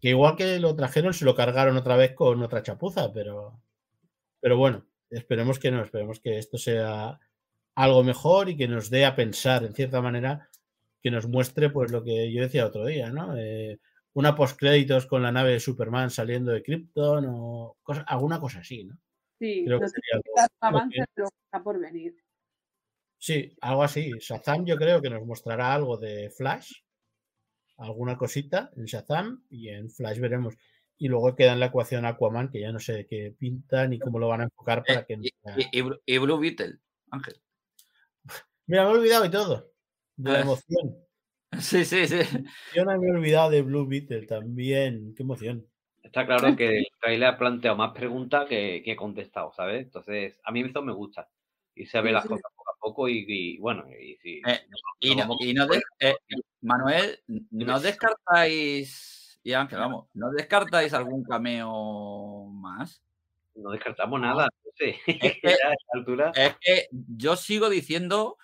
que igual que lo trajeron, se lo cargaron otra vez con otra chapuza, pero, pero bueno, esperemos que no, esperemos que esto sea algo mejor y que nos dé a pensar, en cierta manera, que nos muestre pues lo que yo decía otro día, ¿no? Eh, una postcréditos con la nave de Superman saliendo de Krypton o cosa- alguna cosa así, ¿no? Sí, Creo que sería lo- que- pero está por venir. Sí, algo así. Shazam yo creo que nos mostrará algo de Flash, alguna cosita en Shazam y en Flash veremos. Y luego queda en la ecuación Aquaman, que ya no sé de qué pinta ni cómo lo van a enfocar para que no sea- y- y Bru- y Blue Beetle, Ángel. Mira, me he olvidado y todo. De la emoción. Sí, sí, sí. Yo no me he olvidado de Blue Beetle también. Qué emoción. Está claro que el trailer ha planteado más preguntas que, que contestado, ¿sabes? Entonces, a mí eso me gusta. Y se ve Sí, las sí. cosas poco a poco y, y, bueno, y si... Eh, Y nos no, vamos- y no de- eh, Manuel, ¿no descartáis, y Ángel, vamos, ¿no descartáis algún cameo más? no descartamos nada, no sé. Es que- Ya a esta altura, Es que yo sigo diciendo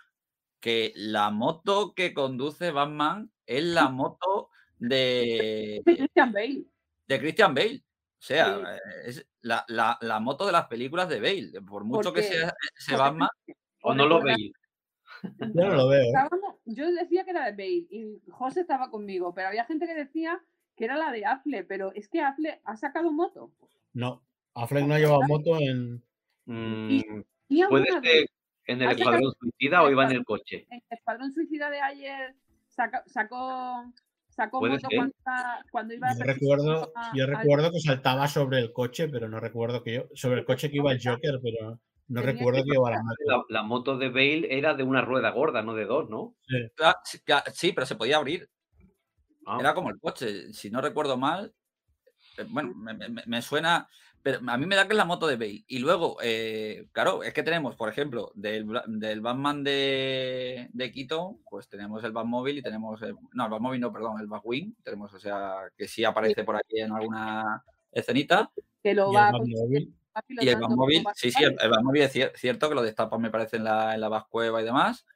que la moto que conduce Batman es la moto de, Christian Bale. de Christian Bale. O sea, Sí. es la, la- la moto de las películas de Bale. Por mucho que sea ese Batman, o no lo veis. Yo no lo veo. ¿eh? Yo decía que era de Bale y José estaba conmigo, pero había gente que decía que era la de Affle, pero es que Affle ha sacado moto. No. Affleck no ha llevado moto en. Mm, Y ¿Puede ser en el Escuadrón Suicida o iba en el coche? en Escuadrón Suicida de ayer sacó, sacó Puede moto cuando, iba- cuando iba Yo persiguiendo recuerdo, a- yo al- recuerdo que saltaba sobre el coche, pero no recuerdo que yo. Sobre el coche que iba el Joker, pero no Tenía recuerdo que iba la moto. La, la moto de Bale era de una rueda gorda, no de dos, ¿no? sí, sí, pero se podía abrir. Ah, Era como el coche, si no recuerdo mal. eh, Bueno, me, me- me suena, pero a mí me da que es la moto de Bale. Y luego, eh, claro, es que tenemos, por ejemplo, del, del Batman de, de Keaton, pues tenemos el Batmóvil y tenemos, el- no, el Batmóvil no, perdón, el Batwing. Tenemos, o sea, que sí aparece por aquí en alguna escenita. que lo Y va, a Y el Batmóvil, sí, sí, el, Batmóvil es cier- cierto que lo destapan, me parece, en la, en la Batcueva y demás.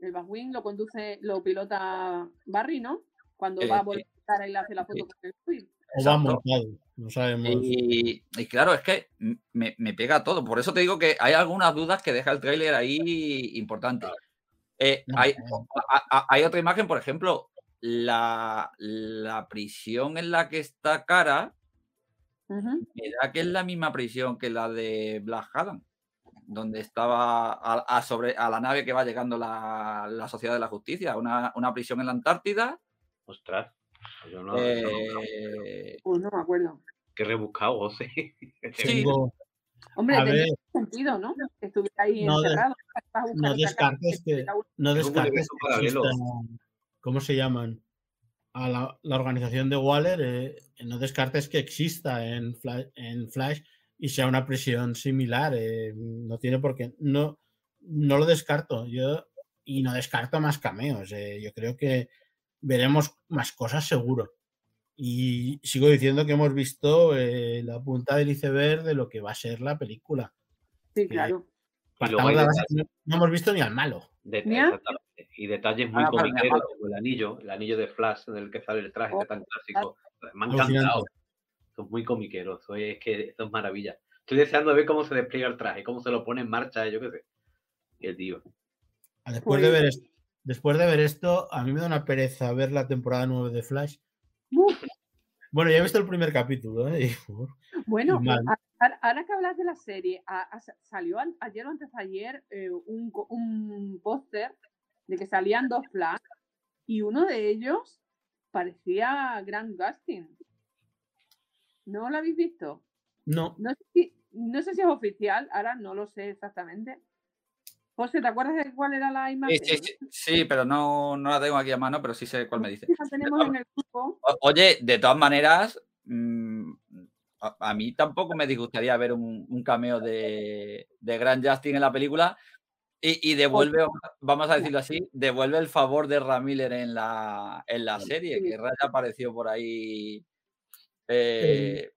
El Batwing lo conduce, lo pilota Barry, ¿no? Cuando Eh, va a voltar y le hace la foto Sí. con el móvil. O va Exacto. montado. No sabemos. Y, y claro, es que me, me pega todo. Por eso te digo que hay algunas dudas que deja el tráiler ahí importantes. Eh, hay, hay otra imagen, por ejemplo, la, la prisión en la que está Cara, da que es la misma prisión que la de Black Adam, donde estaba a, a sobre, a la nave que va llegando la, la Sociedad de la Justicia, una, una prisión en la Antártida. ostras. Yo no, eso no- Eh, Pues no me acuerdo. Qué rebuscado, José. Sí. Tengo- Hombre, A tenía ver. sentido, ¿no? Que estuviera ahí No de- encerrado. Buscar no descartes que- no descartes que ¿cómo se llaman? A la, la organización de Waller, eh, no descartes que exista en Flash, en Flash y sea una prisión similar. eh, no tiene por qué. No, no lo descarto. Yo, y no descarto más cameos. eh, yo creo que veremos más cosas seguro. Y sigo diciendo que hemos visto eh, la punta del iceberg de lo que va a ser la película. Sí, claro. Y luego base detalles, que no, no hemos visto ni al malo. de- Mira. exactamente. y detalles muy Ah, comiqueros, como el anillo, el anillo de Flash en el que sale el traje, que Oh, es tan clásico. Me han encantado. Son muy comiqueros. Es que esto es maravilla. Estoy deseando ver cómo se despliega el traje, cómo se lo pone en marcha, yo qué sé. El tío. Después, de Pues- ver esto, después de ver esto, a mí me da una pereza ver la temporada 9 de Flash. Uf, Bueno, ya he visto el primer capítulo, ¿eh? Bueno, ahora que hablas de la serie, a- a- salió ayer o antes de ayer eh, un, un póster de que salían dos Flash y uno de ellos parecía Grant Gustin. ¿No lo habéis visto? No, No sé, si, no sé si es oficial, ahora no lo sé exactamente. José, ¿te acuerdas de cuál era la imagen? sí, sí, sí, pero no, no la tengo aquí a mano, pero sí sé cuál me dice. La tenemos en el grupo. Oye, de todas maneras, mm, a, a mí tampoco me disgustaría ver un, un cameo de, de Grant Justin en la película y, y devuelve, vamos a decirlo así, devuelve el favor de Ramiller en la, en la serie, que Raya apareció por ahí. eh,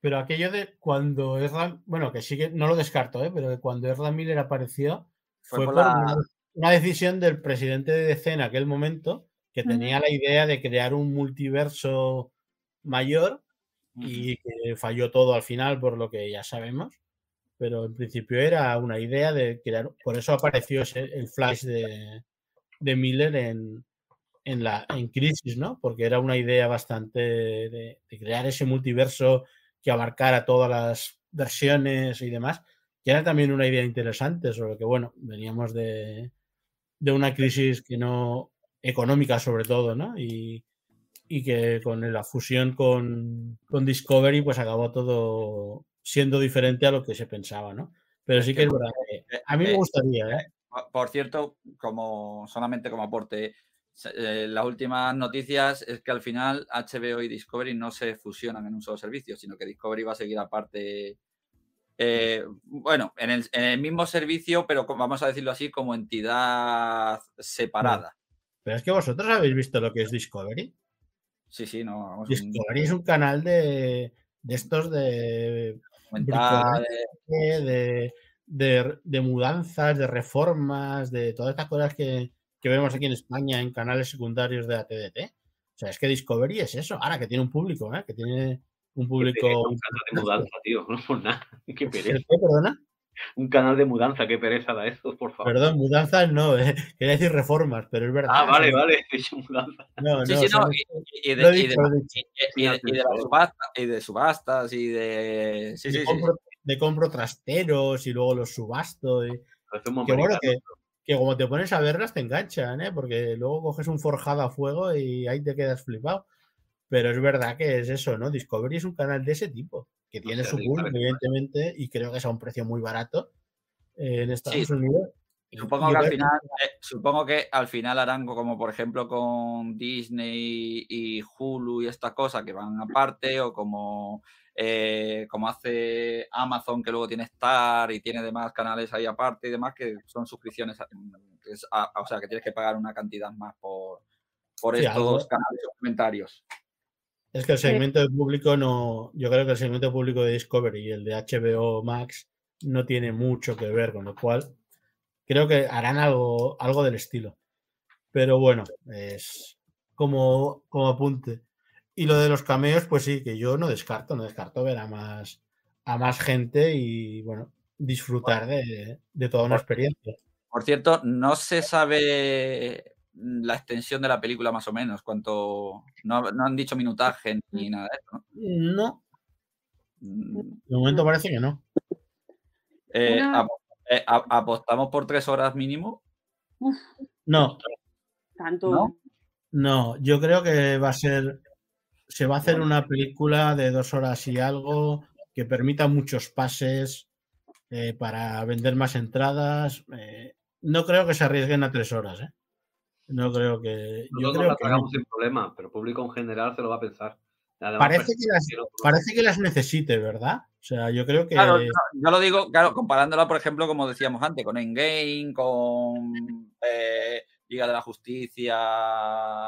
pero aquello de cuando Ezra, bueno, que sí que no lo descarto, ¿eh? Pero que cuando Ezra Miller apareció Fue fue, por la- una, una decisión del presidente de DC en aquel momento que tenía la idea de crear un multiverso mayor y que falló todo al final por lo que ya sabemos. Pero en principio era una idea de crear, por eso apareció ese- el flash de, de Miller en, en, la, en Crisis, ¿no? Porque era una idea bastante de, de crear ese multiverso que abarcara todas las versiones y demás, que era también una idea interesante, sobre que, bueno, veníamos de, de una crisis que no, económica sobre todo, ¿no? Y, y que con la fusión con, con Discovery pues acabó todo siendo diferente a lo que se pensaba, ¿no? Pero sí que es verdad que eh, a mí me eh, gustaría, ¿eh? Por- cierto, como solamente como aporte, eh, las últimas noticias es que al final HBO y Discovery no se fusionan en un solo servicio, sino que Discovery va a seguir aparte, eh, bueno, en el, en el mismo servicio, pero vamos a decirlo así, como entidad separada. Pero es que vosotros habéis visto lo que es Discovery. Sí, sí, no, vamos, un Discovery es un canal de, de estos de, bricolaje, de, de, de mudanzas, de reformas, de todas estas cosas que, que vemos aquí en España en canales secundarios de la TDT. O sea, es que Discovery es eso. Ahora que tiene un público, ¿eh? que tiene un público. un canal de mudanza, tío. No por nada. Qué pereza. ¿El qué, perdona? Un canal de mudanza, qué pereza da eso, por favor. Perdón, mudanzas no, eh, quería decir reformas, pero es verdad. Ah, vale, vale. He dicho mudanza. No, Sí, no, sí, no, y, de, y de- y- de- y de las subastas, y de subastas y de... Sí, de, sí, compro, de compro trasteros y luego los subasto. y- que bueno, que, que como te pones a verlas te enganchan, ¿eh? porque luego coges un forjado a fuego y ahí te quedas flipado. Pero es verdad que es eso, ¿no? Discovery es un canal de ese tipo, que tiene su público, evidentemente, y creo que es a un precio muy barato eh, en Estados Sí. Unidos. Supongo que al final, eh, supongo que al final harán co- como por ejemplo con Disney y Hulu y esta cosa que van aparte, o como, eh, como hace Amazon que luego tiene Star y tiene demás canales ahí aparte y demás que son suscripciones, a- a- o sea que tienes que pagar una cantidad más por, por Sí, estos algo- canales suplementarios. Es que el segmento de público no. Yo creo que el segmento público de Discovery y el de HBO Max no tiene mucho que ver, con lo cual creo que harán algo, algo del estilo. Pero bueno, es como, como apunte. Y lo de los cameos, pues sí, que yo no descarto, no descarto ver a más, a más gente y bueno, disfrutar de, de toda una experiencia. Por cierto, no se sabe la extensión de la película más o menos, cuánto, no, no han dicho minutaje ni nada de eso. ¿no? No, Mm, de momento parece que no. Eh, Una- ap- eh, apostamos por tres horas mínimo. Uf, No, tanto. ¿No? No, yo creo que va a ser. Se va a hacer una película de dos horas y algo que permita muchos pases eh, para vender más entradas. Eh, no creo que se arriesguen a tres horas, ¿eh? No creo que. Yo creo la que pagamos no. sin problema, pero el público en general se lo va a pensar. Además, Parece que, las, parece que las necesite, ¿verdad? O sea, yo creo que. Claro, yo, yo lo digo, claro, comparándola, por ejemplo, como decíamos antes, con Endgame, con eh, Liga de la Justicia,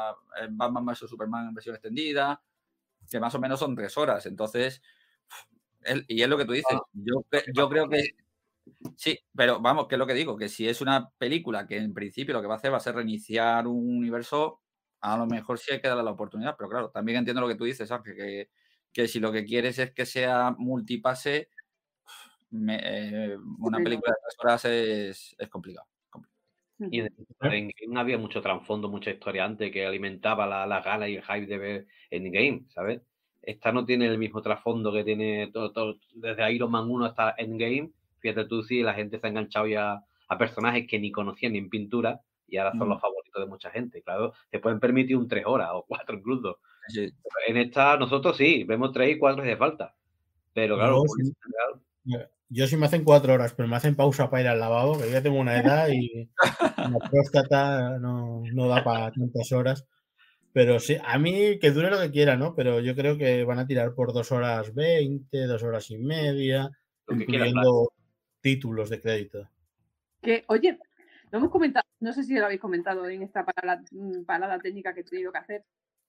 eh, Batman vs Superman en versión extendida, que más o menos son tres horas. Entonces, y es lo que tú dices. Ah, Yo, yo creo que sí, pero vamos, que es lo que digo, que si es una película que en principio lo que va a hacer va a ser reiniciar un universo, a lo mejor sí hay que darle la oportunidad. Pero claro, también entiendo lo que tú dices, Ángel, que, que si lo que quieres es que sea multipase, me- eh, una película de tres horas es, es complicado. Y en, Endgame había mucho trasfondo, mucha historia antes que alimentaba la, la gala y el hype de ver Endgame, ¿sabes? Esta no tiene el mismo trasfondo que tiene todo, todo- desde Iron Man 1 hasta Endgame. Fíjate tú, sí, la gente se ha enganchado ya a personajes que ni conocían ni en pintura y ahora son Mm. los favoritos de mucha gente. Claro, te pueden permitir un tres horas o cuatro incluso. Sí. En esta, nosotros sí, vemos tres y cuatro si hace falta. Pero claro, Yo sí. Yo me hacen cuatro horas, pero me hacen pausa para ir al lavabo, que yo ya tengo una edad y la próstata no, no da para tantas horas. Pero sí, a mí que dure lo que quiera, ¿no? Pero yo creo que van a tirar por dos horas veinte, dos horas y media, incluyendo títulos de crédito. Que, oye, lo hemos comentado, no sé si lo habéis comentado en esta parada, mm, parada técnica que he tenido que hacer.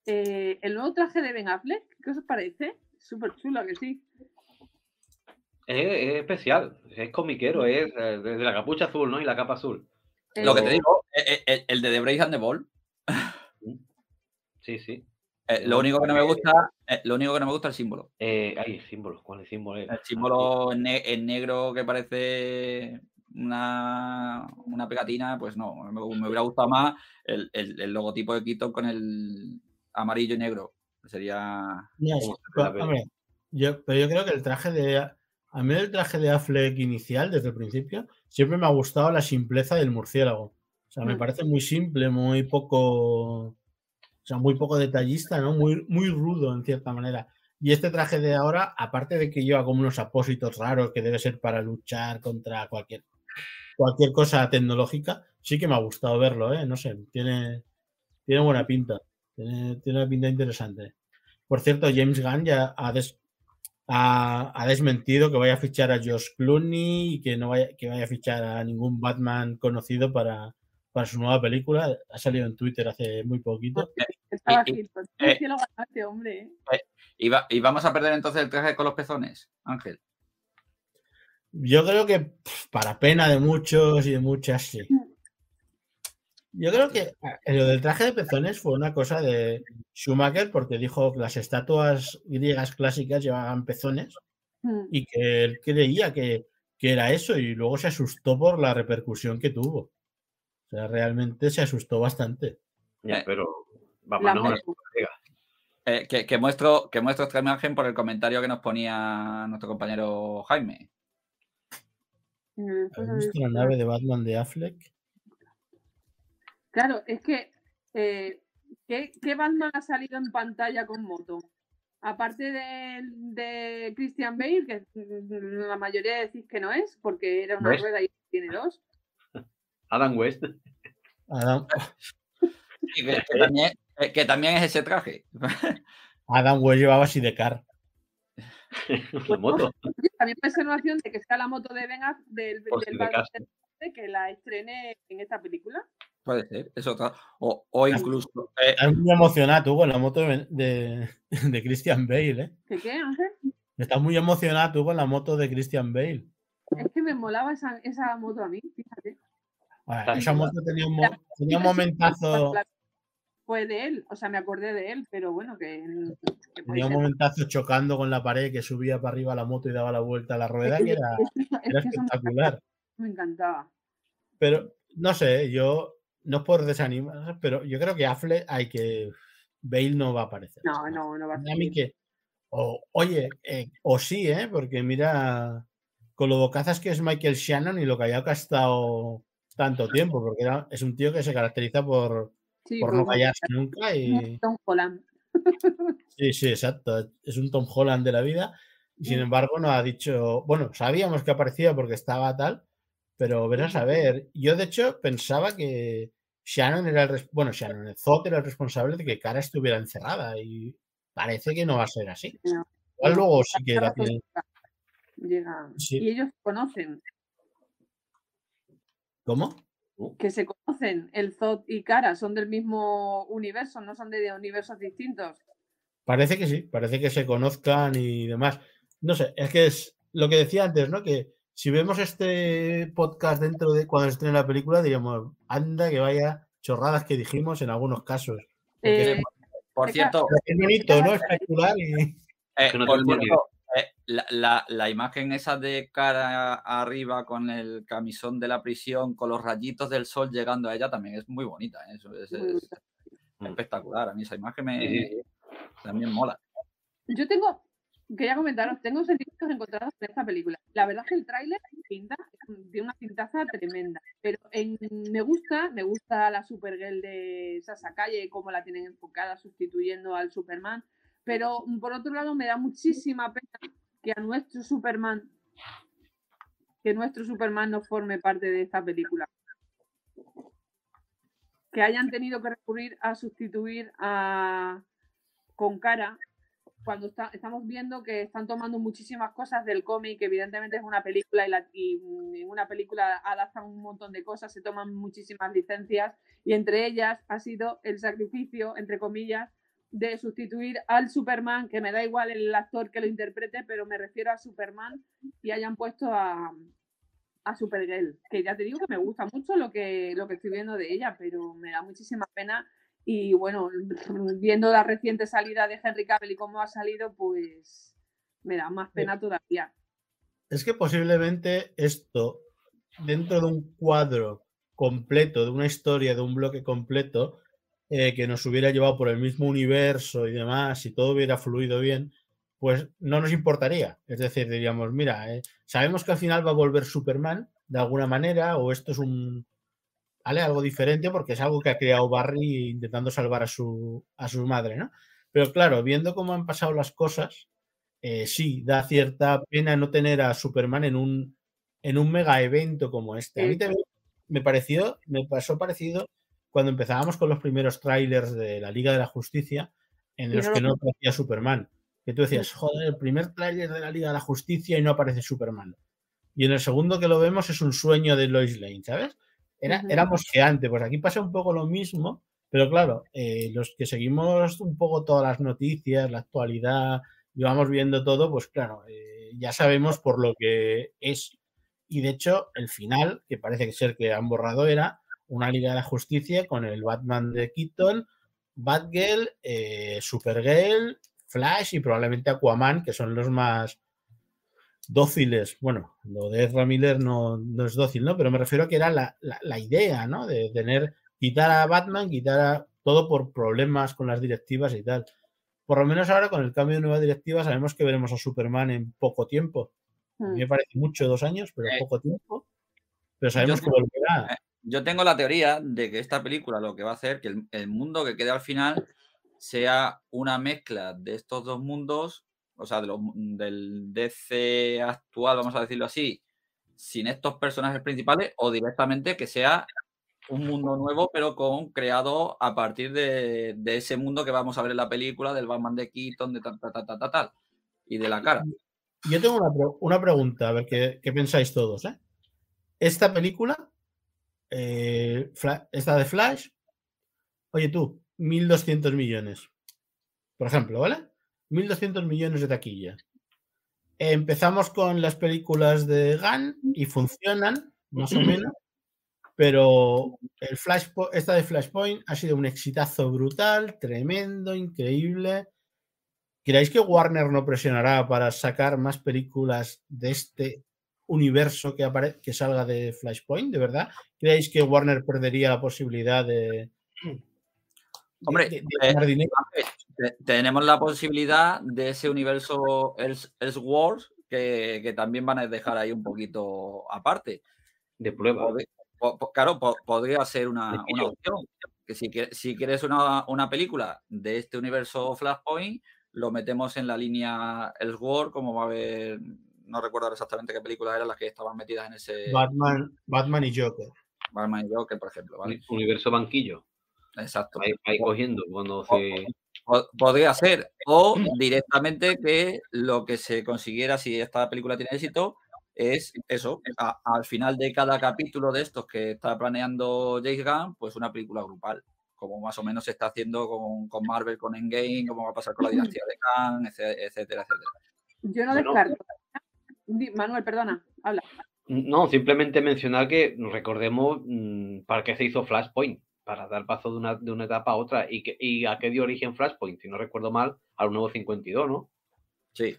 Eh, el nuevo traje de Ben Affleck, ¿qué os parece? Súper chulo, que sí. Es, es especial, es comiquero, es eh, desde la capucha azul, ¿no? Y la capa azul. Lo que te digo, eh, eh, el, el de The Brave and the Ball, Sí, sí. Eh, lo único que no me gusta, eh, lo único que no me gusta es el símbolo. Eh, hay símbolos, ¿cuál es el símbolo? El símbolo en, ne- en negro que parece una, una pegatina, pues no, me, me hubiera gustado más el, el- el logotipo de Quito con el amarillo y negro. Sería. Pero, hombre, yo, pero yo creo que el traje de. A mí el traje de Affleck inicial, desde el principio, siempre me ha gustado la simpleza del murciélago. O sea, me Mm. parece muy simple, muy poco. Sea, muy poco detallista, ¿no? Muy, muy rudo en cierta manera. Y este traje de ahora, aparte de que lleva como unos apósitos raros que debe ser para luchar contra cualquier, cualquier cosa tecnológica, sí que me ha gustado verlo, ¿eh? No sé, tiene, tiene buena pinta. Tiene, tiene una pinta interesante. Por cierto, James Gunn ya ha, des- ha- ha desmentido que vaya a fichar a Josh Clooney y que no vaya, que vaya a fichar a ningún Batman conocido para, para su nueva película. Ha salido en Twitter hace muy poquito. Estaba y- aquí. pues, eh, hombre, ¿eh? ¿Y, va- y vamos a perder entonces el traje con los pezones, Ángel? Yo creo que para pena de muchos y de muchas, sí. Yo creo que eh, lo del traje de pezones fue una cosa de Schumacher porque dijo que las estatuas griegas clásicas llevaban pezones Mm. y que él creía que, que era eso y luego se asustó por la repercusión que tuvo. O sea, realmente se asustó bastante. Ya, Eh, pero vamos, no, Mercu. Eh, que, que muestro, que muestro esta imagen por el comentario que nos ponía nuestro compañero Jaime. Mm, ¿Has pues, visto la nave de Batman de Affleck? Claro, es que eh, ¿qué, qué Batman ha salido en pantalla con moto? Aparte de, de Christian Bale, que la mayoría decís que no es, porque era una ¿Ves? rueda y tiene dos. Adam West. Adam, que, que también, que también es ese traje. Adam West llevaba Sidecar. la moto. También puede ser una opción de que está la moto de Ben Aff- del, del de que la estrene en esta película. Puede ser, es otra. O, o incluso. eh, Estás muy emocionado tú con la moto de, de- de Christian Bale, ¿eh? ¿Qué qué, Ángel? Estás muy emocionado tú con la moto de Christian Bale. Es que me molaba esa, esa moto a mí, fíjate. Bueno, esa moto tenía un, mo- tenía un momentazo, Fue de él, o sea, me acordé de él, pero bueno, que, que tenía un ser. momentazo chocando con la pared que subía para arriba la moto y daba la vuelta a la rueda, que era, espectacular. me encantaba. Pero no sé, yo no es por desanimar, pero yo creo que Affleck hay que. Bale no va a aparecer. No, no, no va a A mí ser. que. O, oye, eh, o sí, ¿eh? Porque mira, con lo bocazas que es Michael Shannon y lo que haya gastado tanto tiempo, porque era- es un tío que se caracteriza por, Sí, por no pues, callarse nunca. Y... Tom Holland. Sí, sí, exacto. Es un Tom Holland de la vida. Y sin Mm. embargo, no ha dicho. Bueno, sabíamos que aparecía porque estaba tal, pero verás a ver. Yo, de hecho, pensaba que Shannon era el. Bueno, Shannon, el era el responsable de que Cara estuviera encerrada. Y parece que no va a ser así. No. Igual luego sí que la Razón tienen. llega. Sí. Y ellos conocen, ¿Cómo? que se conocen. El Zod y Cara son del mismo universo, no son de universos distintos. Parece que sí, parece que se conozcan y demás. No sé, es que es lo que decía antes, ¿no? Que si vemos este podcast dentro de cuando se estrene la película, diríamos, anda que vaya chorradas que dijimos en algunos casos. Eh, Por cierto, es bonito, ¿no? Especular y. eh, por cierto, la, la- la imagen esa de cara arriba con el camisón de la prisión, con los rayitos del sol llegando a ella, también es muy bonita. ¿eh? Eso es, bonita. espectacular. A mí esa imagen me, Sí, también mola. Yo tengo, quería comentaros, tengo sentimientos encontrados en esta película. La verdad es que el tráiler pinta de una pintaza tremenda, pero en- me gusta, me gusta la Supergirl de Sasa Calle, cómo la tienen enfocada sustituyendo al Superman, pero mm, por otro lado me da muchísima pena que nuestro Superman, que nuestro Superman no forme parte de esta película. Que hayan tenido que recurrir a sustituir a con cara cuando estamos viendo que están tomando muchísimas cosas del cómic, que evidentemente es una película y, la- mm, una película adaptan un montón de cosas, se toman muchísimas licencias y entre ellas ha sido el sacrificio, entre comillas, de sustituir al Superman, que me da igual el actor que lo interprete, pero me refiero a Superman y hayan puesto a, a Supergirl, que ya te digo que me gusta mucho lo que, lo que estoy viendo de ella, pero me da muchísima pena y bueno, viendo la reciente salida de Henry Cavill y cómo ha salido, pues me da más pena todavía. Es que posiblemente esto, dentro de un cuadro completo, de una historia, de un bloque completo, eh, que nos hubiera llevado por el mismo universo y demás, si todo hubiera fluido bien, pues no nos importaría. Es decir, diríamos, mira, eh, sabemos que al final va a volver Superman de alguna manera, o esto es un ¿vale? algo diferente porque es algo que ha creado Barry intentando salvar a su, a su madre, ¿no? Pero claro, viendo cómo han pasado las cosas, eh, sí, da cierta pena no tener a Superman en un, en un mega evento como este. A mí también me pareció, me pasó parecido cuando empezábamos con los primeros trailers de la Liga de la Justicia, en los no que no aparecía Superman. Que tú decías, joder, el primer tráiler de la Liga de la Justicia y no aparece Superman. Y en el segundo que lo vemos es un sueño de Lois Lane, ¿sabes? Era, Ujú. era mosqueante. Pues aquí pasa un poco lo mismo, pero claro, eh, los que seguimos un poco todas las noticias, la actualidad, y vamos viendo todo, pues claro, eh, ya sabemos por lo que es. Y de hecho, el final, que parece ser que han borrado, era una Liga de la Justicia con el Batman de Keaton, Batgirl, eh, Supergirl, Flash y probablemente Aquaman, que son los más dóciles. Bueno, lo de Ezra Miller no, no es dócil, ¿no? Pero me refiero a que era la, la- la idea, ¿no? De tener, quitar a Batman, quitar a todo por problemas con las directivas y tal. Por lo menos ahora con el cambio de nueva directiva sabemos que veremos a Superman en poco tiempo. A mí me parece mucho, dos años, pero Eh, poco tiempo. Pero sabemos que volverá. Yo tengo la teoría de que esta película lo que va a hacer que el, mundo que quede al final sea una mezcla de estos dos mundos, o sea, de los del DC actual, vamos a decirlo así, sin estos personajes principales, o directamente que sea un mundo nuevo, pero con creado a partir de, ese mundo que vamos a ver en la película, del Batman de Keaton, de tal, tal, tal, tal, tal, y de la cara. Yo tengo una, pre- una pregunta, a ver qué, qué pensáis todos. ¿eh? Esta película, eh, esta de Flash, oye tú, 1.200 millones, por ejemplo, ¿vale? 1.200 millones de taquilla. Empezamos con las películas de Gunn y funcionan, más o menos, pero el Flash, esta de Flashpoint ha sido un exitazo brutal, tremendo, increíble. ¿Creéis que Warner no presionará para sacar más películas de este universo que, apare- que salga de Flashpoint, de verdad? ¿Creéis que Warner perdería la posibilidad de, Hombre, de- de eh, dinero? Tenemos la posibilidad de ese universo Els- Elseworlds que, que también van a dejar ahí un poquito aparte. De prueba. Pod- po- po- claro, po- podría ser una, opción. que si, si quieres una, una, película de este universo Flashpoint, lo metemos en la línea Elseworld, como va a haber, no recuerdo exactamente qué películas eran las que estaban metidas en ese... Batman, Batman y Joker. Batman y Joker, por ejemplo. ¿vale? Universo banquillo. Exacto. Ahí, cogiendo cuando se... Podría ser, o directamente que lo que se consiguiera si esta película tiene éxito es eso, al final de cada capítulo de estos que está planeando James Gunn, pues una película grupal, como más o menos se está haciendo con, con Marvel, con Endgame, como va a pasar con la dinastía de Khan, etcétera, etcétera. Yo no descarto. Manuel, perdona, habla. No, simplemente mencionar que recordemos mm, para qué se hizo Flashpoint, para dar paso de una, de una etapa a otra. ¿Y, que, ¿Y a qué dio origen Flashpoint? Si no recuerdo mal, al nuevo 52, ¿no? Sí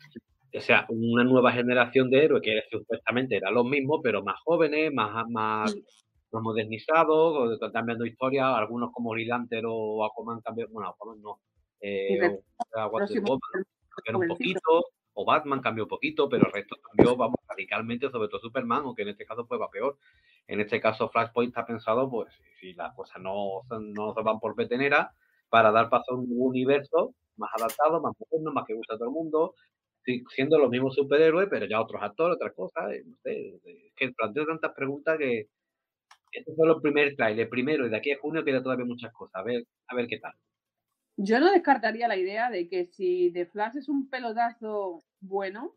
o sea, una nueva generación de héroes que supuestamente eran los mismos, pero más jóvenes, más, más, más modernizados, cambiando historia, algunos como Lilanter o Aquaman cambió, bueno, Aquaman no, eh, un poquito, o Batman cambió un poquito, pero el resto cambió, vamos, radicalmente, sobre todo Superman, aunque en este caso fue va peor. En este caso Flashpoint está pensado, pues, si las cosas no, no se van por petenera, para dar paso a un universo más adaptado, más moderno, más que gusta a todo el mundo, siendo los mismos superhéroes, pero ya otros actores, otras cosas. No sé, es que planteo tantas preguntas que este fue el primer trailer, primero, y de aquí a junio queda todavía muchas cosas. A ver, a ver qué tal. Yo no descartaría la idea de que si The Flash es un pelotazo bueno,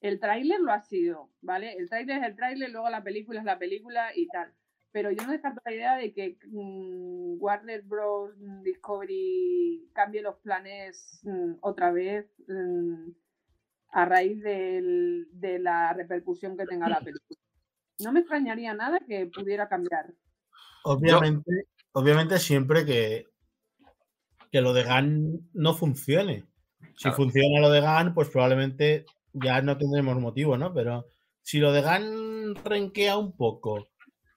el tráiler lo ha sido, ¿vale? El tráiler es el tráiler, luego la película es la película y tal. Pero yo no descarto la idea de que mm, Warner Bros. Discovery cambie los planes mm, otra vez a raíz de la repercusión que tenga la película. No me extrañaría nada que pudiera cambiar. Obviamente, obviamente siempre que, que lo de GAN no funcione. Si funciona lo de GAN, pues probablemente ya no tendremos motivo, ¿no? Pero si lo de GAN renquea un poco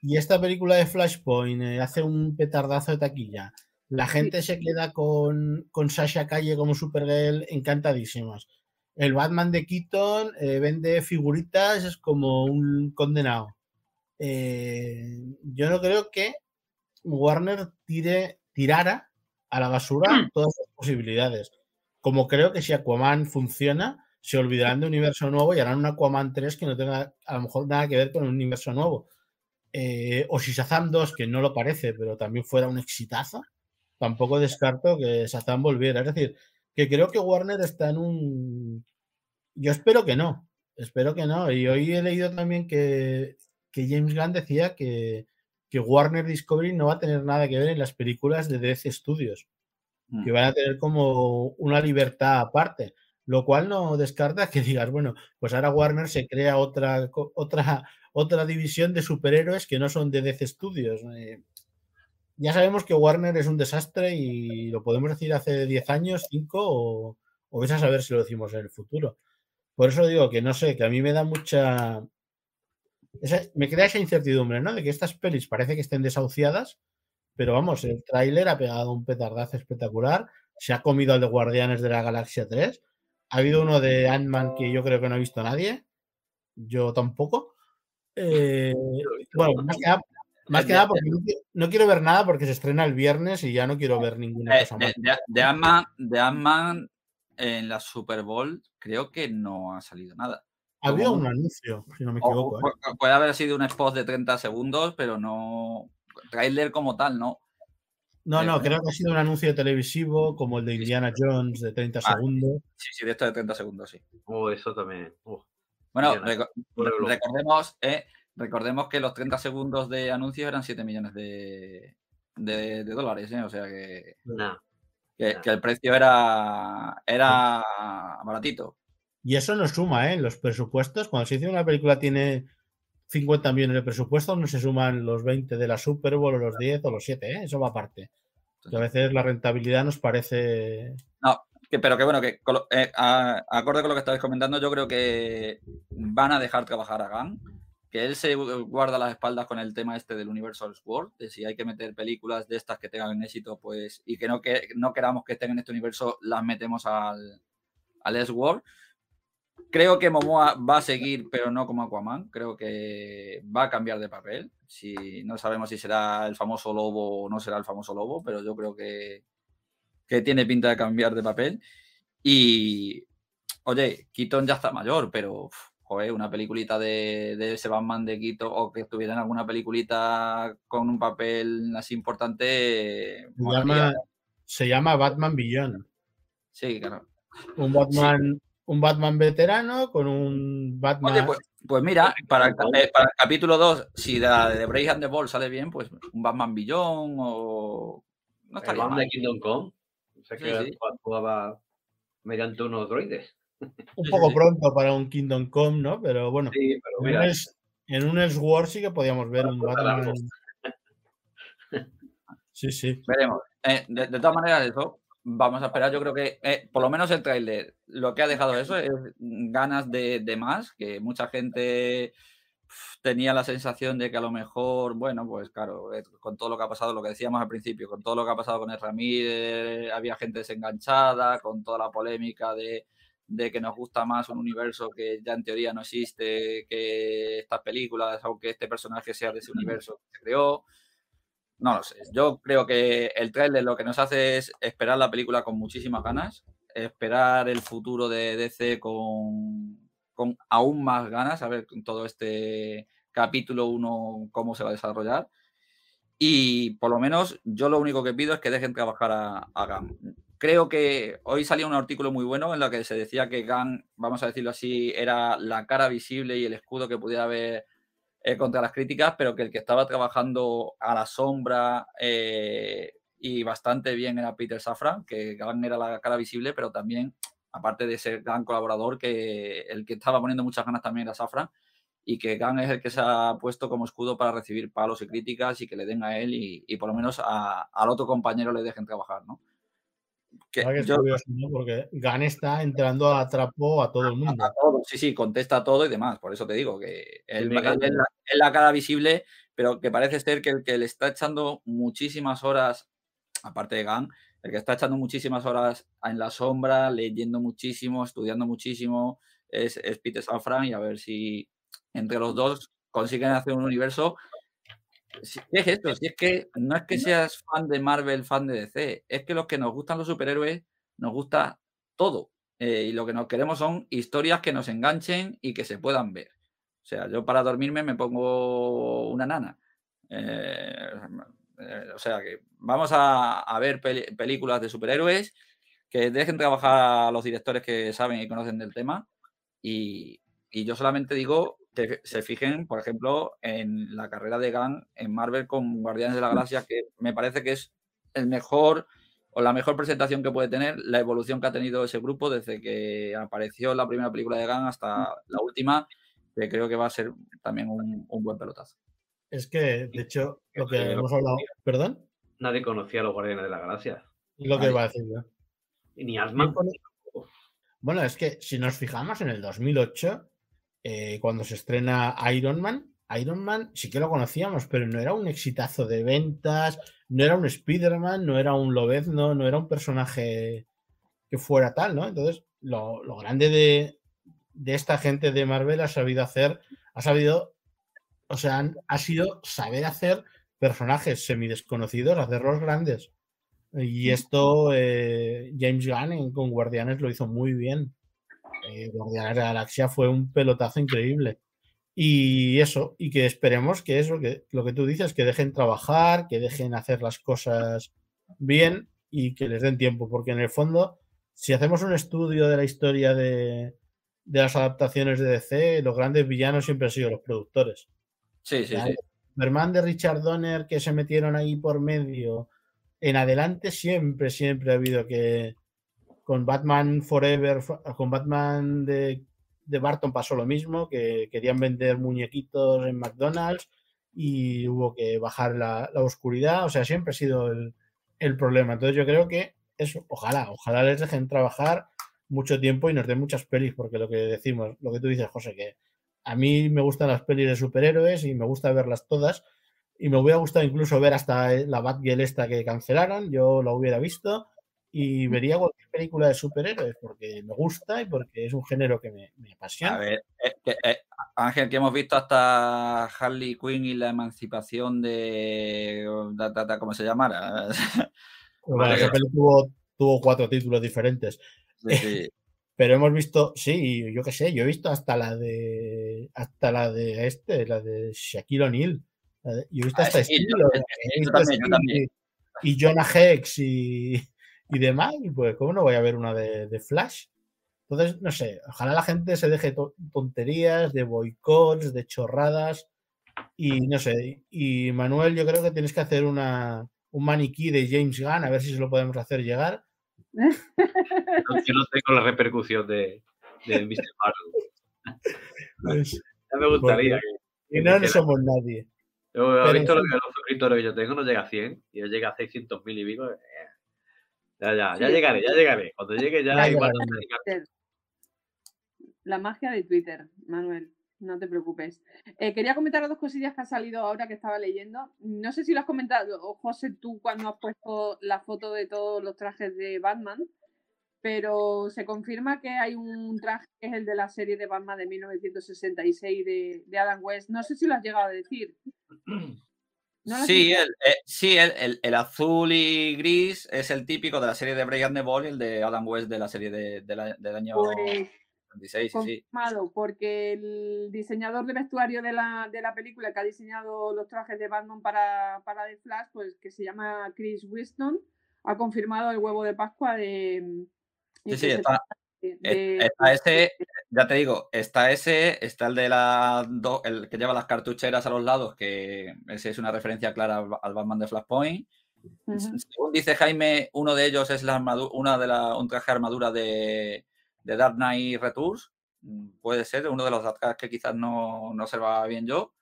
y esta película de Flashpoint eh, hace un petardazo de taquilla, la gente se queda con, con Sasha Calle como Supergirl encantadísimos el Batman de Keaton eh, vende figuritas es como un condenado. Eh, yo no creo que Warner tire, tirara a la basura mm. todas las posibilidades. Como creo que si Aquaman funciona, se olvidarán de un universo nuevo y harán un Aquaman 3 que no tenga a lo mejor nada que ver con un universo nuevo. Eh, o si Shazam 2, que no lo parece, pero también fuera un exitazo, tampoco descarto que Shazam volviera. Es decir, que creo que Warner está en un... Yo espero que no, espero que no. Y hoy he leído también que, James Gunn decía que, Warner Discovery no va a tener nada que ver en las películas de DC Studios, que mm. van a tener como una libertad aparte, lo cual no descarta que digas, bueno, pues ahora Warner se crea otra, otra, otra división de superhéroes que no son de DC Studios. Eh, ya sabemos que Warner es un desastre y lo podemos decir hace 10 años, 5 o, o a saber si lo decimos en el futuro. Por eso digo que no sé, que a mí me da mucha... me crea esa incertidumbre, ¿no? De que estas pelis parece que estén desahuciadas, pero vamos, el tráiler ha pegado un petardazo espectacular, se ha comido al de Guardianes de la Galaxia 3, ha habido uno de Ant-Man que yo creo que no ha visto nadie, yo tampoco. Eh, bueno, más que más que nada porque no, quiero ver nada porque se estrena el viernes y ya no quiero ver ninguna eh, cosa más. De, de Ant-Man en la Super Bowl creo que no ha salido nada. Había un anuncio, si no me equivoco. ¿eh? Puede haber sido un spot de 30 segundos, pero no. Trailer como tal, no. No, no, creo que ha sido un anuncio televisivo como el de Indiana Jones de 30 segundos. Sí, sí, de esto de 30 segundos, sí. Oh, eso también. bueno, recordemos, eh, Recordemos que los 30 segundos de anuncios eran 7 millones de, dólares, ¿eh? o sea que, que, el precio era, era baratito. Y eso no suma, ¿eh? Los presupuestos, cuando se dice una película tiene 50 millones de presupuesto, no se suman los 20 de la Super Bowl o los 10 o los 7, ¿eh? Eso va aparte. Que a veces la rentabilidad nos parece... No, pero que bueno, que eh, acorde con lo que estabais comentando, yo creo que van a dejar trabajar a GAN que él se guarda las espaldas con el tema este del Universal World, de si hay que meter películas de estas que tengan éxito, pues, y que no, que, no queramos que estén en este universo, las metemos al, al S-World. Creo que Momoa va a seguir, pero no como Aquaman. Creo que va a cambiar de papel. Si, no sabemos si será el famoso lobo o no será el famoso lobo, pero yo creo que, que tiene pinta de cambiar de papel. Y, oye, Keaton ya está mayor, pero, joder, una peliculita de, de ese Batman de Keaton o que estuviera en alguna peliculita con un papel así importante. Se llama, se llama Batman Beyond. Sí, claro. Un Batman un Batman veterano con un Batman. pues, pues, mira, para el, para el capítulo 2, si la de Brave and the Ball sale bien, pues un Batman Billón o. No estaría el de Kingdom Come. O sea que sí, actuaba mediante unos droides. Un poco pronto para un Kingdom Come, ¿no? Pero bueno. Sí, pero mira. En un, en sí que podíamos ver un Batman. Sí, sí. Veremos. Eh, de, de, todas maneras, eso vamos a esperar. Yo creo que eh, por lo menos el tráiler lo que ha dejado eso es ganas de, más, que mucha gente tenía la sensación de que a lo mejor, bueno, pues claro, eh, con todo lo que ha pasado, lo que decíamos al principio, con todo lo que ha pasado con el Ramírez, había gente desenganchada, con toda la polémica de, de que nos gusta más un universo que ya en teoría no existe que estas películas, aunque este personaje sea de ese universo que se creó. No lo sé. Yo creo que el trailer lo que nos hace es esperar la película con muchísimas ganas, esperar el futuro de DC con, con aún más ganas, a ver todo este capítulo 1 cómo se va a desarrollar. Y por lo menos yo lo único que pido es que dejen trabajar a, a GAN. Creo que hoy salió un artículo muy bueno en el que se decía que GAN, vamos a decirlo así, era la cara visible y el escudo que pudiera haber eh, contra las críticas, pero que el que estaba trabajando a la sombra eh, y bastante bien era Peter Safran, que Gang era la cara visible, pero también, aparte de ser gran colaborador, que el que estaba poniendo muchas ganas también era Safran y que Gang es el que se ha puesto como escudo para recibir palos y críticas y que le den a él y, por lo menos al otro compañero le dejen trabajar, ¿no? Que Porque Gan está entrando a trapo a todo el mundo. sí, sí, contesta todo y demás. Por eso te digo que él, es, la, cara visible, pero que parece ser que el que le está echando muchísimas horas, aparte de Gan, el que está echando muchísimas horas en la sombra, leyendo muchísimo, estudiando muchísimo, es, es Peter Safran y a ver si entre los dos consiguen hacer un universo si es esto, si es que no es que seas fan de Marvel, fan de DC, es que los que nos gustan los superhéroes, nos gusta todo. Eh, y lo que nos queremos son historias que nos enganchen y que se puedan ver. O sea, yo para dormirme me pongo una nana. Eh, eh, o sea que vamos a, ver películas de superhéroes, que dejen trabajar a los directores que saben y conocen del tema. Y, y yo solamente digo se fijen, por ejemplo, en la carrera de Gunn en Marvel con Guardianes de la Galaxia, que me parece que es el mejor o la mejor presentación que puede tener, la evolución que ha tenido ese grupo desde que apareció la primera película de Gunn hasta la última, que creo que va a ser también un, buen pelotazo. Es que, de hecho, lo que hemos hablado. ¿Perdón? Nadie conocía a los Guardianes de la Galaxia. Lo que iba a decir yo. Ni Asman. Bueno, es que si nos fijamos en el 2008, eh, cuando se estrena Iron Man, Iron Man sí que lo conocíamos, pero no era un exitazo de ventas, no era un Spider-Man, no era un Lobezno, no era un personaje que fuera tal, ¿no? Entonces, lo, grande de, esta gente de Marvel ha sabido hacer, ha sabido, o sea, ha sido saber hacer personajes semidesconocidos, hacerlos grandes. Y esto eh, James Gunn con Guardianes lo hizo muy bien. Eh, Guardianes de la Galaxia fue un pelotazo increíble. Y eso, y que esperemos que eso, que lo que tú dices, que dejen trabajar, que dejen hacer las cosas bien y que les den tiempo, porque en el fondo, si hacemos un estudio de la historia de, las adaptaciones de DC, los grandes villanos siempre han sido los productores. Sí, sí, sí. Superman de Richard Donner que se metieron ahí por medio, en adelante siempre, siempre ha habido que, con Batman Forever, con Batman de, Barton pasó lo mismo, que querían vender muñequitos en McDonald's y hubo que bajar la, oscuridad. O sea, siempre ha sido el, problema. Entonces yo creo que eso, ojalá, ojalá les dejen trabajar mucho tiempo y nos den muchas pelis, porque lo que decimos, lo que tú dices, José, que a mí me gustan las pelis de superhéroes y me gusta verlas todas. Y me hubiera gustado incluso ver hasta la Batgirl esta que cancelaron, yo lo hubiera visto y vería cualquier película de superhéroes porque me gusta y porque es un género que me, me apasiona. A ver, eh, eh, Ángel, que hemos visto hasta Harley Quinn y la emancipación de. da, ¿Cómo se llamara? Bueno, esa peli tuvo, tuvo cuatro títulos diferentes. Sí, sí. Pero hemos visto, sí, yo qué sé, yo he visto hasta la de hasta la de este, la de Shaquille O'Neal. Yo he visto Ah, hasta sí, yo- Steel, yo- he yo visto también, y Jonah Hex y, y demás, y pues cómo no voy a ver una de, de Flash. Entonces, no sé, ojalá la gente se deje to- tonterías, de boicots, de chorradas. Y no sé, y Manuel, yo creo que tienes que hacer una, un maniquí de James Gunn, a ver si se lo podemos hacer llegar. No, Yo no tengo la repercusión de, de Mr. Marvel. Pues, Ya me gustaría. y no, no somos nadie. Yo he visto lo que los suscriptores que yo tengo, no llega a 100. Y yo llega a 600 mil y pico. Ya, ya, ya Sí. llegaré, ya llegaré. Cuando llegue ya, Ya igual llegaré. La magia de Twitter, Manuel, no te preocupes. Eh, quería comentar dos cosillas que han salido ahora que estaba leyendo. No sé si lo has comentado, José, tú cuando has puesto la foto de todos los trajes de Batman, pero se confirma que hay un traje que es el de la serie de Batman de 1966 de, de Adam West. No sé si lo has llegado a decir. ¿No Sí, el, eh, sí el, el- el azul y gris es el típico de la serie de Brian De Ball y el de Adam West de la serie de- de la- del año Pues 26, sí, sí. confirmado, porque el diseñador de vestuario de la, de la película que ha diseñado los trajes de Batman para, para The Flash, pues que se llama Chris Winston, ha confirmado el huevo de Pascua de. Sí, y sí, se está, de- es- de- está ese, ya te digo, está ese, está el de la do- el que lleva las cartucheras a los lados, que ese es una referencia clara al, Batman de Flashpoint. Según dice Jaime, uno de ellos es la armadura, una de la, un traje de armadura de, de Dark Knight Returns. Mm, Puede ser, uno de los ataques que quizás no, no observaba bien yo.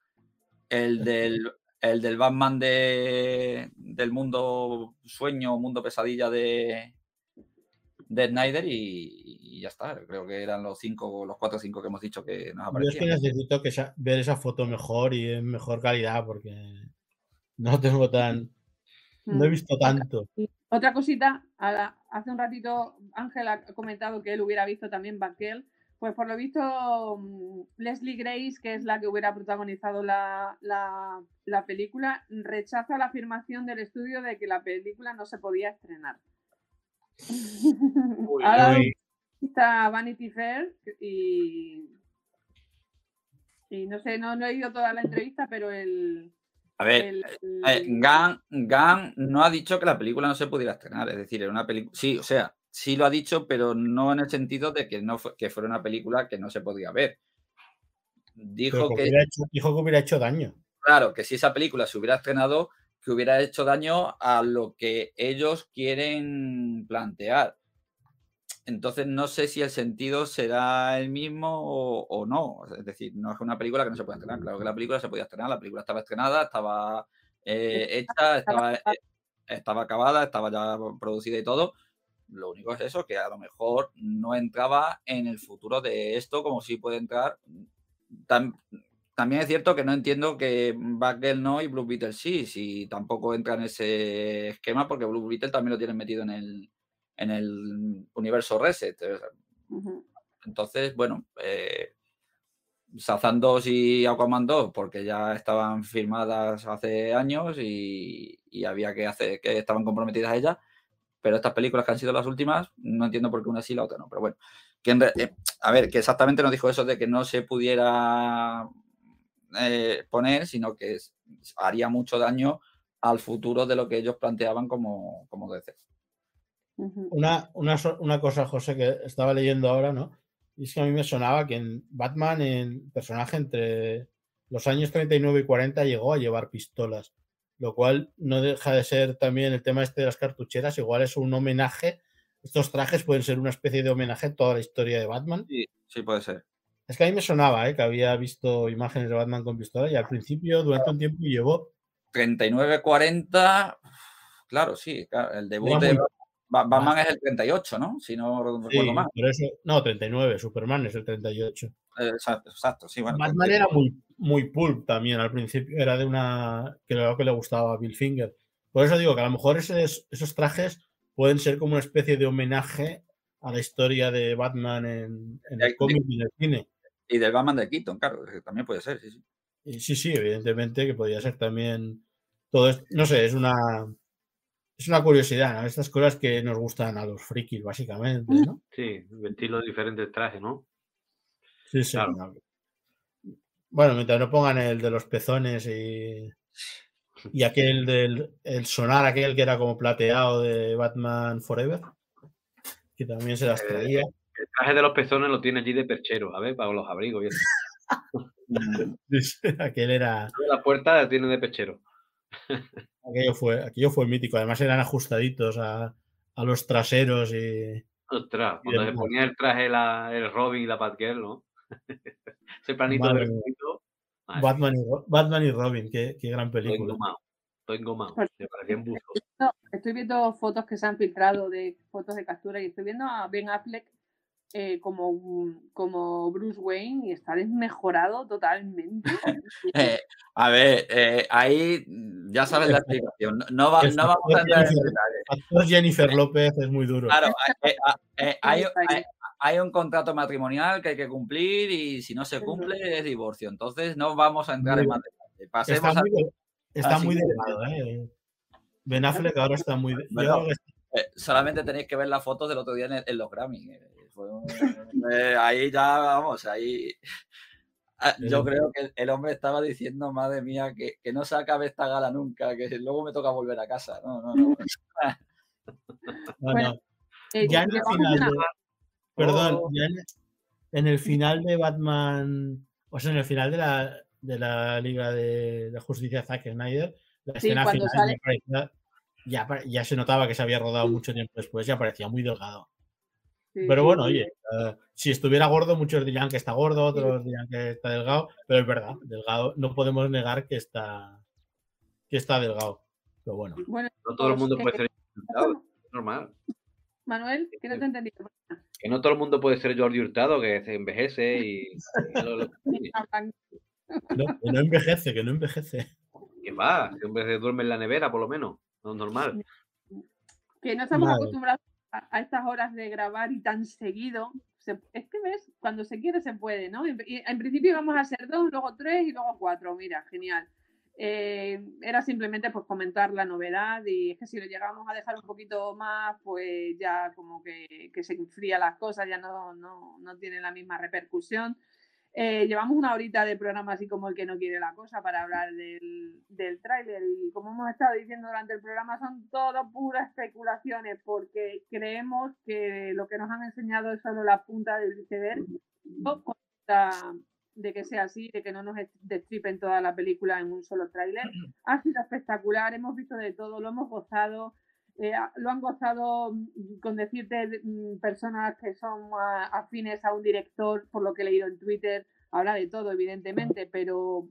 El del, el del Batman de, del mundo sueño, mundo pesadilla de, de Snyder y, y ya está. Creo que eran los cinco, los cuatro o cinco que hemos dicho que nos Yo es que aparecían. necesito que esa- ver esa foto mejor y en mejor calidad porque no tengo tan. No he Mm. visto tanto. Otra cosita, la- hace un ratito Ángel ha comentado que él hubiera visto también Batgirl. Pues por lo visto, mm, Leslie Grace, que es la que hubiera protagonizado la, la- la película, rechaza la afirmación del estudio de que la película no se podía estrenar. Uy, ha dado Uy, entrevista a Vanity Fair y, y no sé, no, no he oído toda la entrevista, pero el... A ver, el- Eh, el- Gunn, Gunn no ha dicho que la película no se pudiera estrenar, es decir, era una película, sí, o sea, sí lo ha dicho, pero no en el sentido de que no fue- que fuera una película que no se podía ver. Dijo que que, hubiera hecho- dijo que hubiera hecho daño. claro, que si esa película se hubiera estrenado, que hubiera hecho daño a lo que ellos quieren plantear. Entonces no sé si el sentido será el mismo o, o no. Es decir, no es una película que no se puede estrenar. Claro que la película se podía estrenar, la película estaba estrenada, estaba eh, hecha, estaba, eh, estaba acabada, estaba ya producida y todo. Lo único es eso, que a lo mejor no entraba en el futuro de esto como si puede entrar. Tam- también es cierto que no entiendo que Batgirl no y Blue Beetle sí, si tampoco entra en ese esquema porque Blue Beetle también lo tienen metido en el, en el universo Reset. Entonces, bueno, eh, Shazam 2 y Aquaman 2, porque ya estaban firmadas hace años y, y había que hacer, que estaban comprometidas ellas, pero estas películas que han sido las últimas, no entiendo por qué una sí y la otra no, pero bueno. Que en re- eh, a ver, que exactamente no dijo eso de que no se pudiera eh, poner, sino que haría mucho daño al futuro de lo que ellos planteaban como, como DC. Una, una, una cosa, José, que estaba leyendo ahora, ¿no? Y es que a mí me sonaba que en Batman, en personaje entre los años 39 y 40, llegó a llevar pistolas, lo cual no deja de ser también el tema este de las cartucheras, igual es un homenaje. Estos trajes pueden ser una especie de homenaje a toda la historia de Batman. Sí, sí puede ser. Es que a mí me sonaba, ¿eh? que había visto imágenes de Batman con pistola y al principio, durante un tiempo, llevó 39-40, claro, sí, claro, el debut de Batman es el 38, ¿no? Si no recuerdo Sí, mal. eso, no, 39, Superman es el 38. Eh, Exacto, exacto, sí, bueno. Batman era muy, muy pulp también al principio, era de una que que le gustaba a Bill Finger. Por eso digo que a lo mejor esos, esos trajes pueden ser como una especie de homenaje a la historia de Batman en, en el cómic y en el cine. Y del Batman de Keaton, claro, que también puede ser, sí, sí. Y sí, sí, evidentemente que podría ser también todo esto. No sé, es una es una curiosidad, ¿no? Estas cosas que nos gustan a los frikis, básicamente, ¿no? Sí, vestir los diferentes trajes, ¿no? Sí, sí. Claro. no. Bueno, mientras no pongan el de los pezones y, y aquel del el sonar, aquel que era como plateado de Batman Forever, que también se las Eh, traía. El traje de los pezones lo tiene allí de perchero, a ver, para los abrigos. Y eso. aquel era, la puerta la tiene de perchero. aquello fue, aquello fue mítico. Además eran ajustaditos a, a los traseros y Ostras, Y cuando se ponía el traje la, el Robin y la Batgirl, ¿no? Ese planito de Batman y, Batman y Robin, qué, qué gran Estoy película. engomado. Estoy engomado. Me buzos. No, estoy viendo fotos que se han filtrado de fotos de captura y estoy viendo a Ben Affleck eh, como, un- como Bruce Wayne y está desmejorado totalmente. Eh, a ver, eh, ahí ya sabes la explicación. No, va- no vamos a entrar en Jennifer- detalles. Actor Jennifer López es muy duro. Claro, eh, eh, eh, hay, hay- hay un contrato matrimonial que hay que cumplir y si no se cumple es divorcio. Entonces no vamos a entrar Muy en más detalles. Está Pasemos a... muy, está muy siguiente delgado, ¿eh? Ben Affleck ahora está muy. yo Bueno, Eh, solamente tenéis que ver las fotos del otro día en, el- en los Grammy. Eh, fue un- eh, ahí ya, vamos, ahí. Ah, Yo creo que el hombre estaba diciendo, madre mía, que, que no se acabe esta gala nunca, que luego me toca volver a casa. No, no, no. Bueno. Eh, Ya en el final de, Perdón, Oh. ya en, en el final de Batman, o sea, en el final de la, de la Liga de, de Justicia Zack Snyder, la Sí, escena final sale- ya, ya, se notaba que se había rodado mucho tiempo después, ya parecía muy delgado. Sí, Pero bueno, sí. oye, eh, si estuviera gordo, muchos dirían que está gordo, otros dirían que está delgado, pero es verdad, delgado, no podemos negar que está, que está delgado. Pero bueno, Bueno, No todo el mundo pues, puede eh, ser Hurtado, es normal. Manuel, que no te he entendido. Que no todo el mundo puede ser Jordi Hurtado, que se envejece y. y lo- lo- no, que no envejece, que no envejece. que va, que hombre se duerme en la nevera, por lo menos. No es normal. Que no estamos Vale. acostumbrados a, estas horas de grabar y tan seguido. Se- es que ves, cuando se quiere se puede, ¿no? En, en principio íbamos a ser dos, luego tres y luego cuatro. Mira, genial. Eh, era simplemente pues comentar la novedad y es que si lo llegamos a dejar un poquito más, pues ya como que, que se enfría las cosas, ya no, no, no tiene la misma repercusión. Eh, llevamos una horita de programa así como el que no quiere la cosa para hablar del, del tráiler y como hemos estado diciendo durante el programa son todo puras especulaciones porque creemos que lo que nos han enseñado es solo la punta del iceberg de que sea así, de que no nos est- destripen toda la película en un solo tráiler. Ha sido espectacular, hemos visto de todo, lo hemos gozado. Eh, lo han gozado mm, con decirte mm, personas que son ah, afines a un director, por lo que he leído en Twitter, habla de todo, evidentemente, pero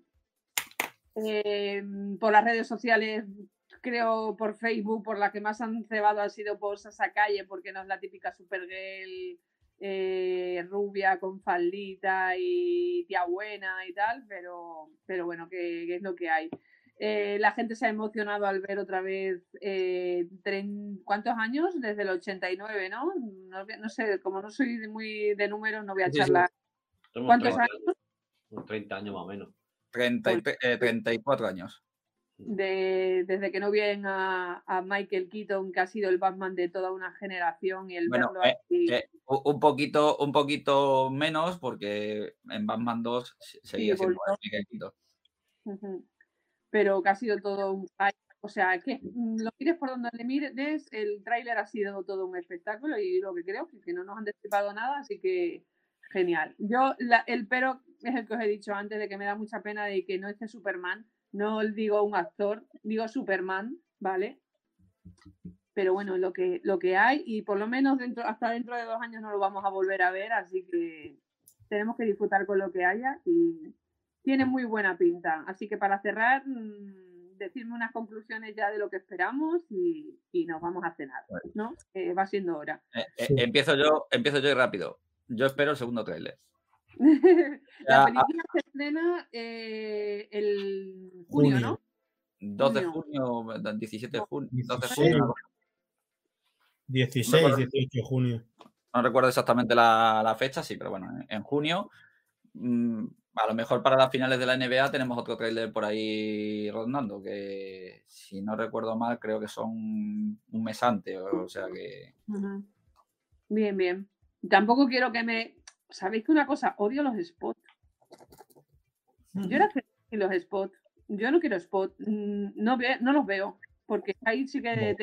eh, por las redes sociales, creo por Facebook, por la que más han cebado ha sido por Sasa Calle, porque no es la típica Supergirl eh, rubia con faldita y tía buena y tal, pero, pero bueno, que, que es lo que hay. Eh, la gente se ha emocionado al ver otra vez eh, ¿cuántos años? Desde el 89, ¿no? No, no sé, como no soy muy de números, no voy a Sí, sí. charlar. ¿Cuántos 30 años? Unos 30 años más o menos. 30 y tre- eh, 34 años. de- desde que no ven a, a Michael Keaton, que ha sido el Batman de toda una generación, y el Bueno, verlo eh, eh, un poquito, un poquito menos, porque en Batman 2 se- seguía siendo. Michael Keaton. Ujú. Pero que ha sido todo un. O sea, que lo mires por donde le mires, el tráiler ha sido todo un espectáculo y lo que creo que, que no nos han destripado nada, así que genial. Yo, el pero es el que os he dicho antes de que me da mucha pena de que no esté Superman, no digo un actor, digo Superman, ¿vale? Pero bueno, lo que, lo que hay y por lo menos dentro, hasta dentro de dos años no lo vamos a volver a ver, así que tenemos que disfrutar con lo que haya y tiene muy buena pinta. Así que para cerrar, mm, decirme unas conclusiones ya de lo que esperamos y, y nos vamos a cenar, ¿no? Eh, va siendo hora. Eh, eh, Sí. empiezo yo, empiezo yo y rápido. Yo espero el segundo tráiler. La película se estrena eh, el junio, ¿no? 2 de Junio. junio, 17 de junio, 12 de 16. junio. 16, 18 de junio. No recuerdo exactamente la, fecha, sí, pero bueno, en, junio. Mm, a lo mejor para las finales de la NBA tenemos otro trailer por ahí rondando, que si no recuerdo mal, creo que son un mes antes, o sea que. Bien, bien. Tampoco quiero que me. ¿Sabéis que una cosa? Odio los spots. Yo era feliz los spots. Yo no quiero spots. Mm, no, no los veo. Porque ahí sí que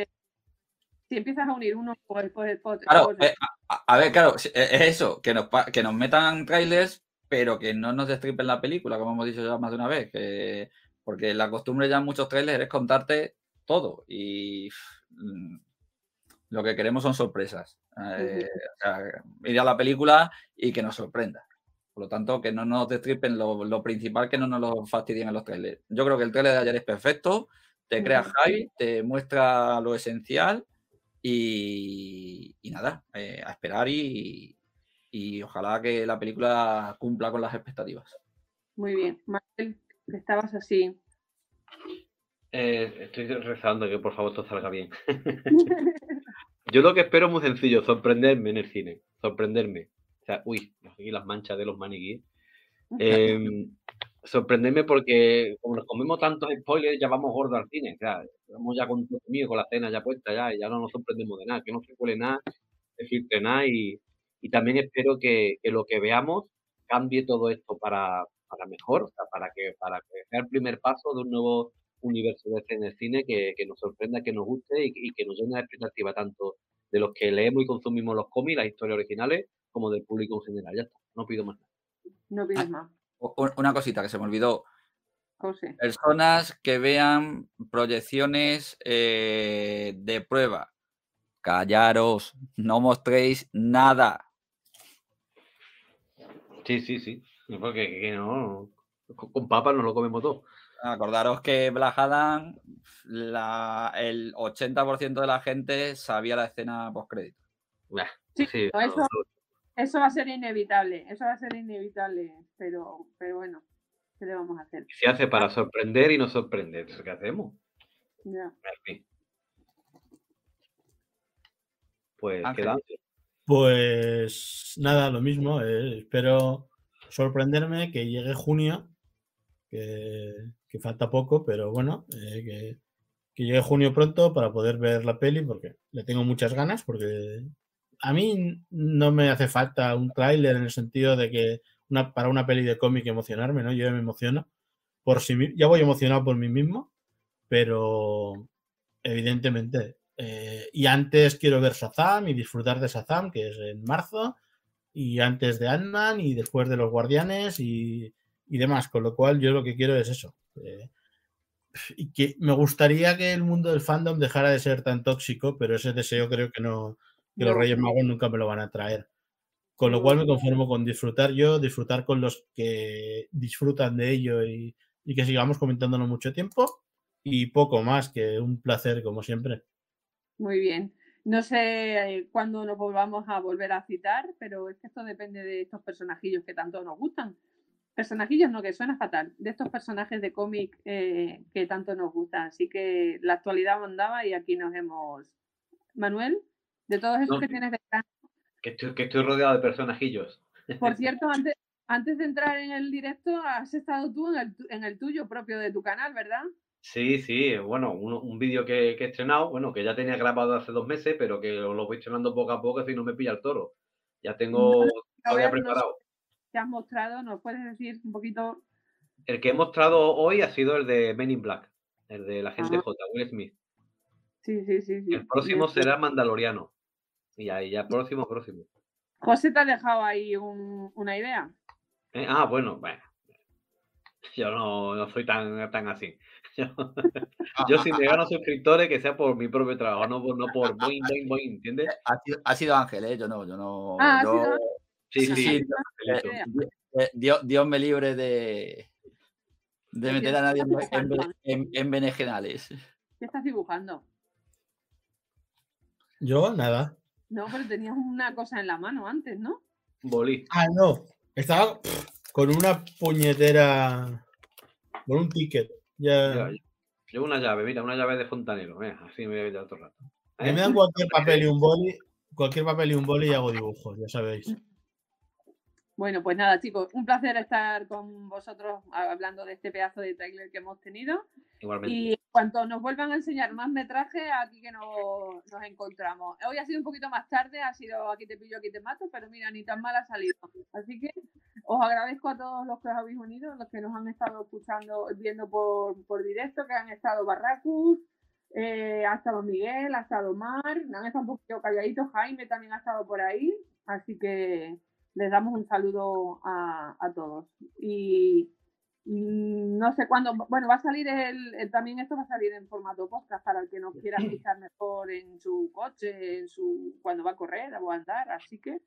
si empiezas a unir uno por el spot. Claro, eh, a, ver, claro, es eso, que nos, que nos metan trailers, pero que no nos destripen la película, como hemos dicho ya más de una vez. Que, porque la costumbre ya en muchos trailers es contarte todo. Y mm, lo que queremos son sorpresas. Eh, ir a la película y que nos sorprenda. Por lo tanto, que no nos destripen lo, principal, que no nos lo fastidien en los trailers. Yo creo que el trailer de ayer es perfecto, te crea hype, te muestra lo esencial y, nada, eh, a esperar y, ojalá que la película cumpla con las expectativas. Muy bien. Marcel, estabas así. Eh, estoy rezando que por favor todo salga bien. Yo lo que espero es muy sencillo, sorprenderme en el cine, sorprenderme. O sea, uy, aquí las manchas de los maniquíes. Em, sorprenderme porque como nos comemos tantos spoilers, ya vamos gordos al cine. O sea, vamos ya con mío, con la cena ya puesta ya, y ya no nos sorprendemos de nada, que no se cuele nada, se filtre nada, y, también espero que, lo que veamos cambie todo esto para, para mejor, o sea, para que, para que sea el primer paso de un nuevo universo de cine, cine que, nos sorprenda, que nos guste y, que nos llene de expectativa tanto de los que leemos y consumimos los cómics, las historias originales, como del público en general. Ya está, no pido más nada. No pides más. Una cosita que se me olvidó. Personas que vean proyecciones eh, de prueba. Callaros, no mostréis nada. Sí, sí, sí. Porque que no, con papas no lo comemos todo. Acordaros que Black Adam, el 80% de la gente sabía la escena post-crédito. Sí, eso, va a ser inevitable, eso va a ser inevitable, pero, pero bueno, ¿qué le vamos a hacer? Se hace para sorprender y no sorprender, ¿qué hacemos? Ya. Pues queda. Pues nada, lo mismo. Eh, espero sorprenderme que llegue junio, que, falta poco, pero bueno, eh, que, llegue junio pronto para poder ver la peli, porque le tengo muchas ganas, porque a mí no me hace falta un tráiler en el sentido de que una, para una peli de cómic emocionarme, ¿no? Yo me emociono por sí ya voy emocionado por mí mismo, pero evidentemente. Eh, y antes quiero ver Shazam y disfrutar de Shazam, que es en marzo, y antes de Ant-Man y después de Los Guardianes y, y demás. Con lo cual, yo lo que quiero es eso, eh, y que me gustaría que el mundo del fandom dejara de ser tan tóxico, pero ese deseo creo que no, que los Reyes Magos nunca me lo van a traer. Con lo cual me conformo con disfrutar yo, disfrutar con los que disfrutan de ello y, y que sigamos comentándolo mucho tiempo y poco más que un placer como siempre. Muy bien. No sé eh, cuándo nos volvamos a volver a citar, pero es que esto depende de estos personajillos que tanto nos gustan personajillos no, que suena fatal, de estos personajes de cómic eh, que tanto nos gustan. Así que la actualidad mandaba y aquí nos hemos... Manuel, de todos esos que tienes detrás. Que estoy, que estoy rodeado de personajillos. Por cierto, antes, antes de entrar en el directo, has estado tú en el, en el tuyo propio de tu canal, ¿verdad? Sí, sí, bueno, un, vídeo que, que, he estrenado, bueno, que ya tenía grabado hace dos meses, pero que lo voy estrenando poco a poco si no me pilla el toro. Ya tengo todavía preparado te has mostrado, ¿nos puedes decir un poquito? El que he mostrado hoy ha sido el de Men in Black, el de la gente J, Will Smith. Sí, sí, sí. El próximo será Mandaloriano. Y ahí ya, próximo, próximo. José te ha dejado ahí una idea. Eh, ah, bueno, bueno. Yo no, soy tan, tan así. Yo, si me gano suscriptores, que sea por mi propio trabajo, no por, no por boing, boing, boing, ¿entiendes? Ha sido, Ángel, ¿eh? Yo no, yo no. Ah, Sí, sí. Dios, me libre de, de meter a nadie en, en, benegenales. ¿Qué estás dibujando? Yo, nada. No, pero tenías una cosa en la mano antes, ¿no? Bolí. Ah, no. Estaba con una puñetera. Con un ticket. Ya. Llevo una llave, mira, una llave de fontanero. así me voy a todo el rato. Mí me dan cualquier papel y un boli, cualquier papel y un boli y hago dibujos, ya sabéis. Bueno, pues nada, chicos, un placer estar con vosotros hablando de este pedazo de trailer que hemos tenido. Igualmente. Y cuanto nos vuelvan a enseñar más metraje, aquí que nos, nos encontramos. Hoy ha sido un poquito más tarde, ha sido aquí te pillo, aquí te mato, pero mira, ni tan mal ha salido. Así que os agradezco a todos los que os habéis unido, los que nos han estado escuchando, viendo por, por directo, que han estado Barracus, eh, ha estado Miguel, ha estado Mar, han estado un poquito calladitos, Jaime también ha estado por ahí, así que les damos un saludo a, a todos. Y mm, no sé cuándo, bueno, va a salir el, el- también esto va a salir en formato podcast para el que nos quiera escuchar mejor en su coche, en su cuando va a correr o a andar, así que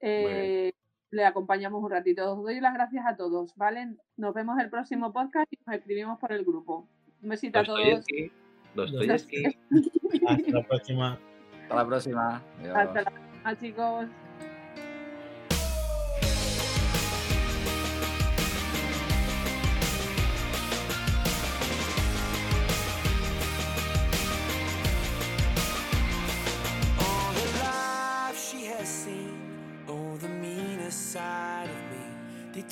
eh, le acompañamos un ratito. Os doy las gracias a todos, ¿vale? Nos vemos el próximo podcast y nos escribimos por el grupo. Un besito a todos. Dostoyevsky. Hasta la próxima. Hasta la próxima. Adiós. Hasta la próxima, chicos.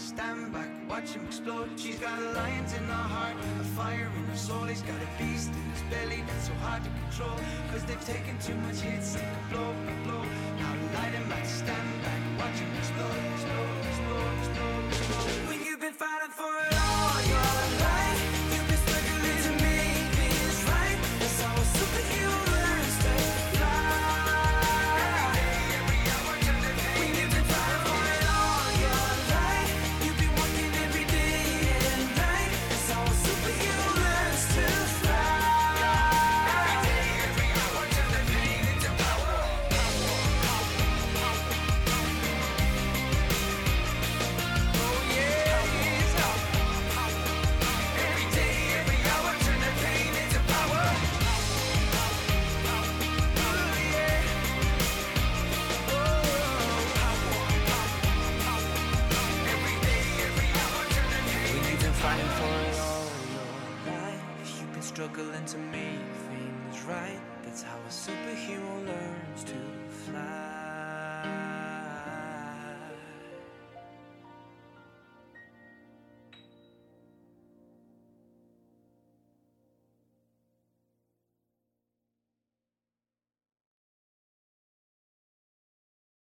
stand back, watch him explode. She's got a lion's in her heart, a fire in her soul. He's got a beast in his belly that's so hard to control. Cause they've taken too much hits, they go blow by blow. Now light him at stand back, watch him explode, explode, explode, explode, explode. When you've been fighting for it all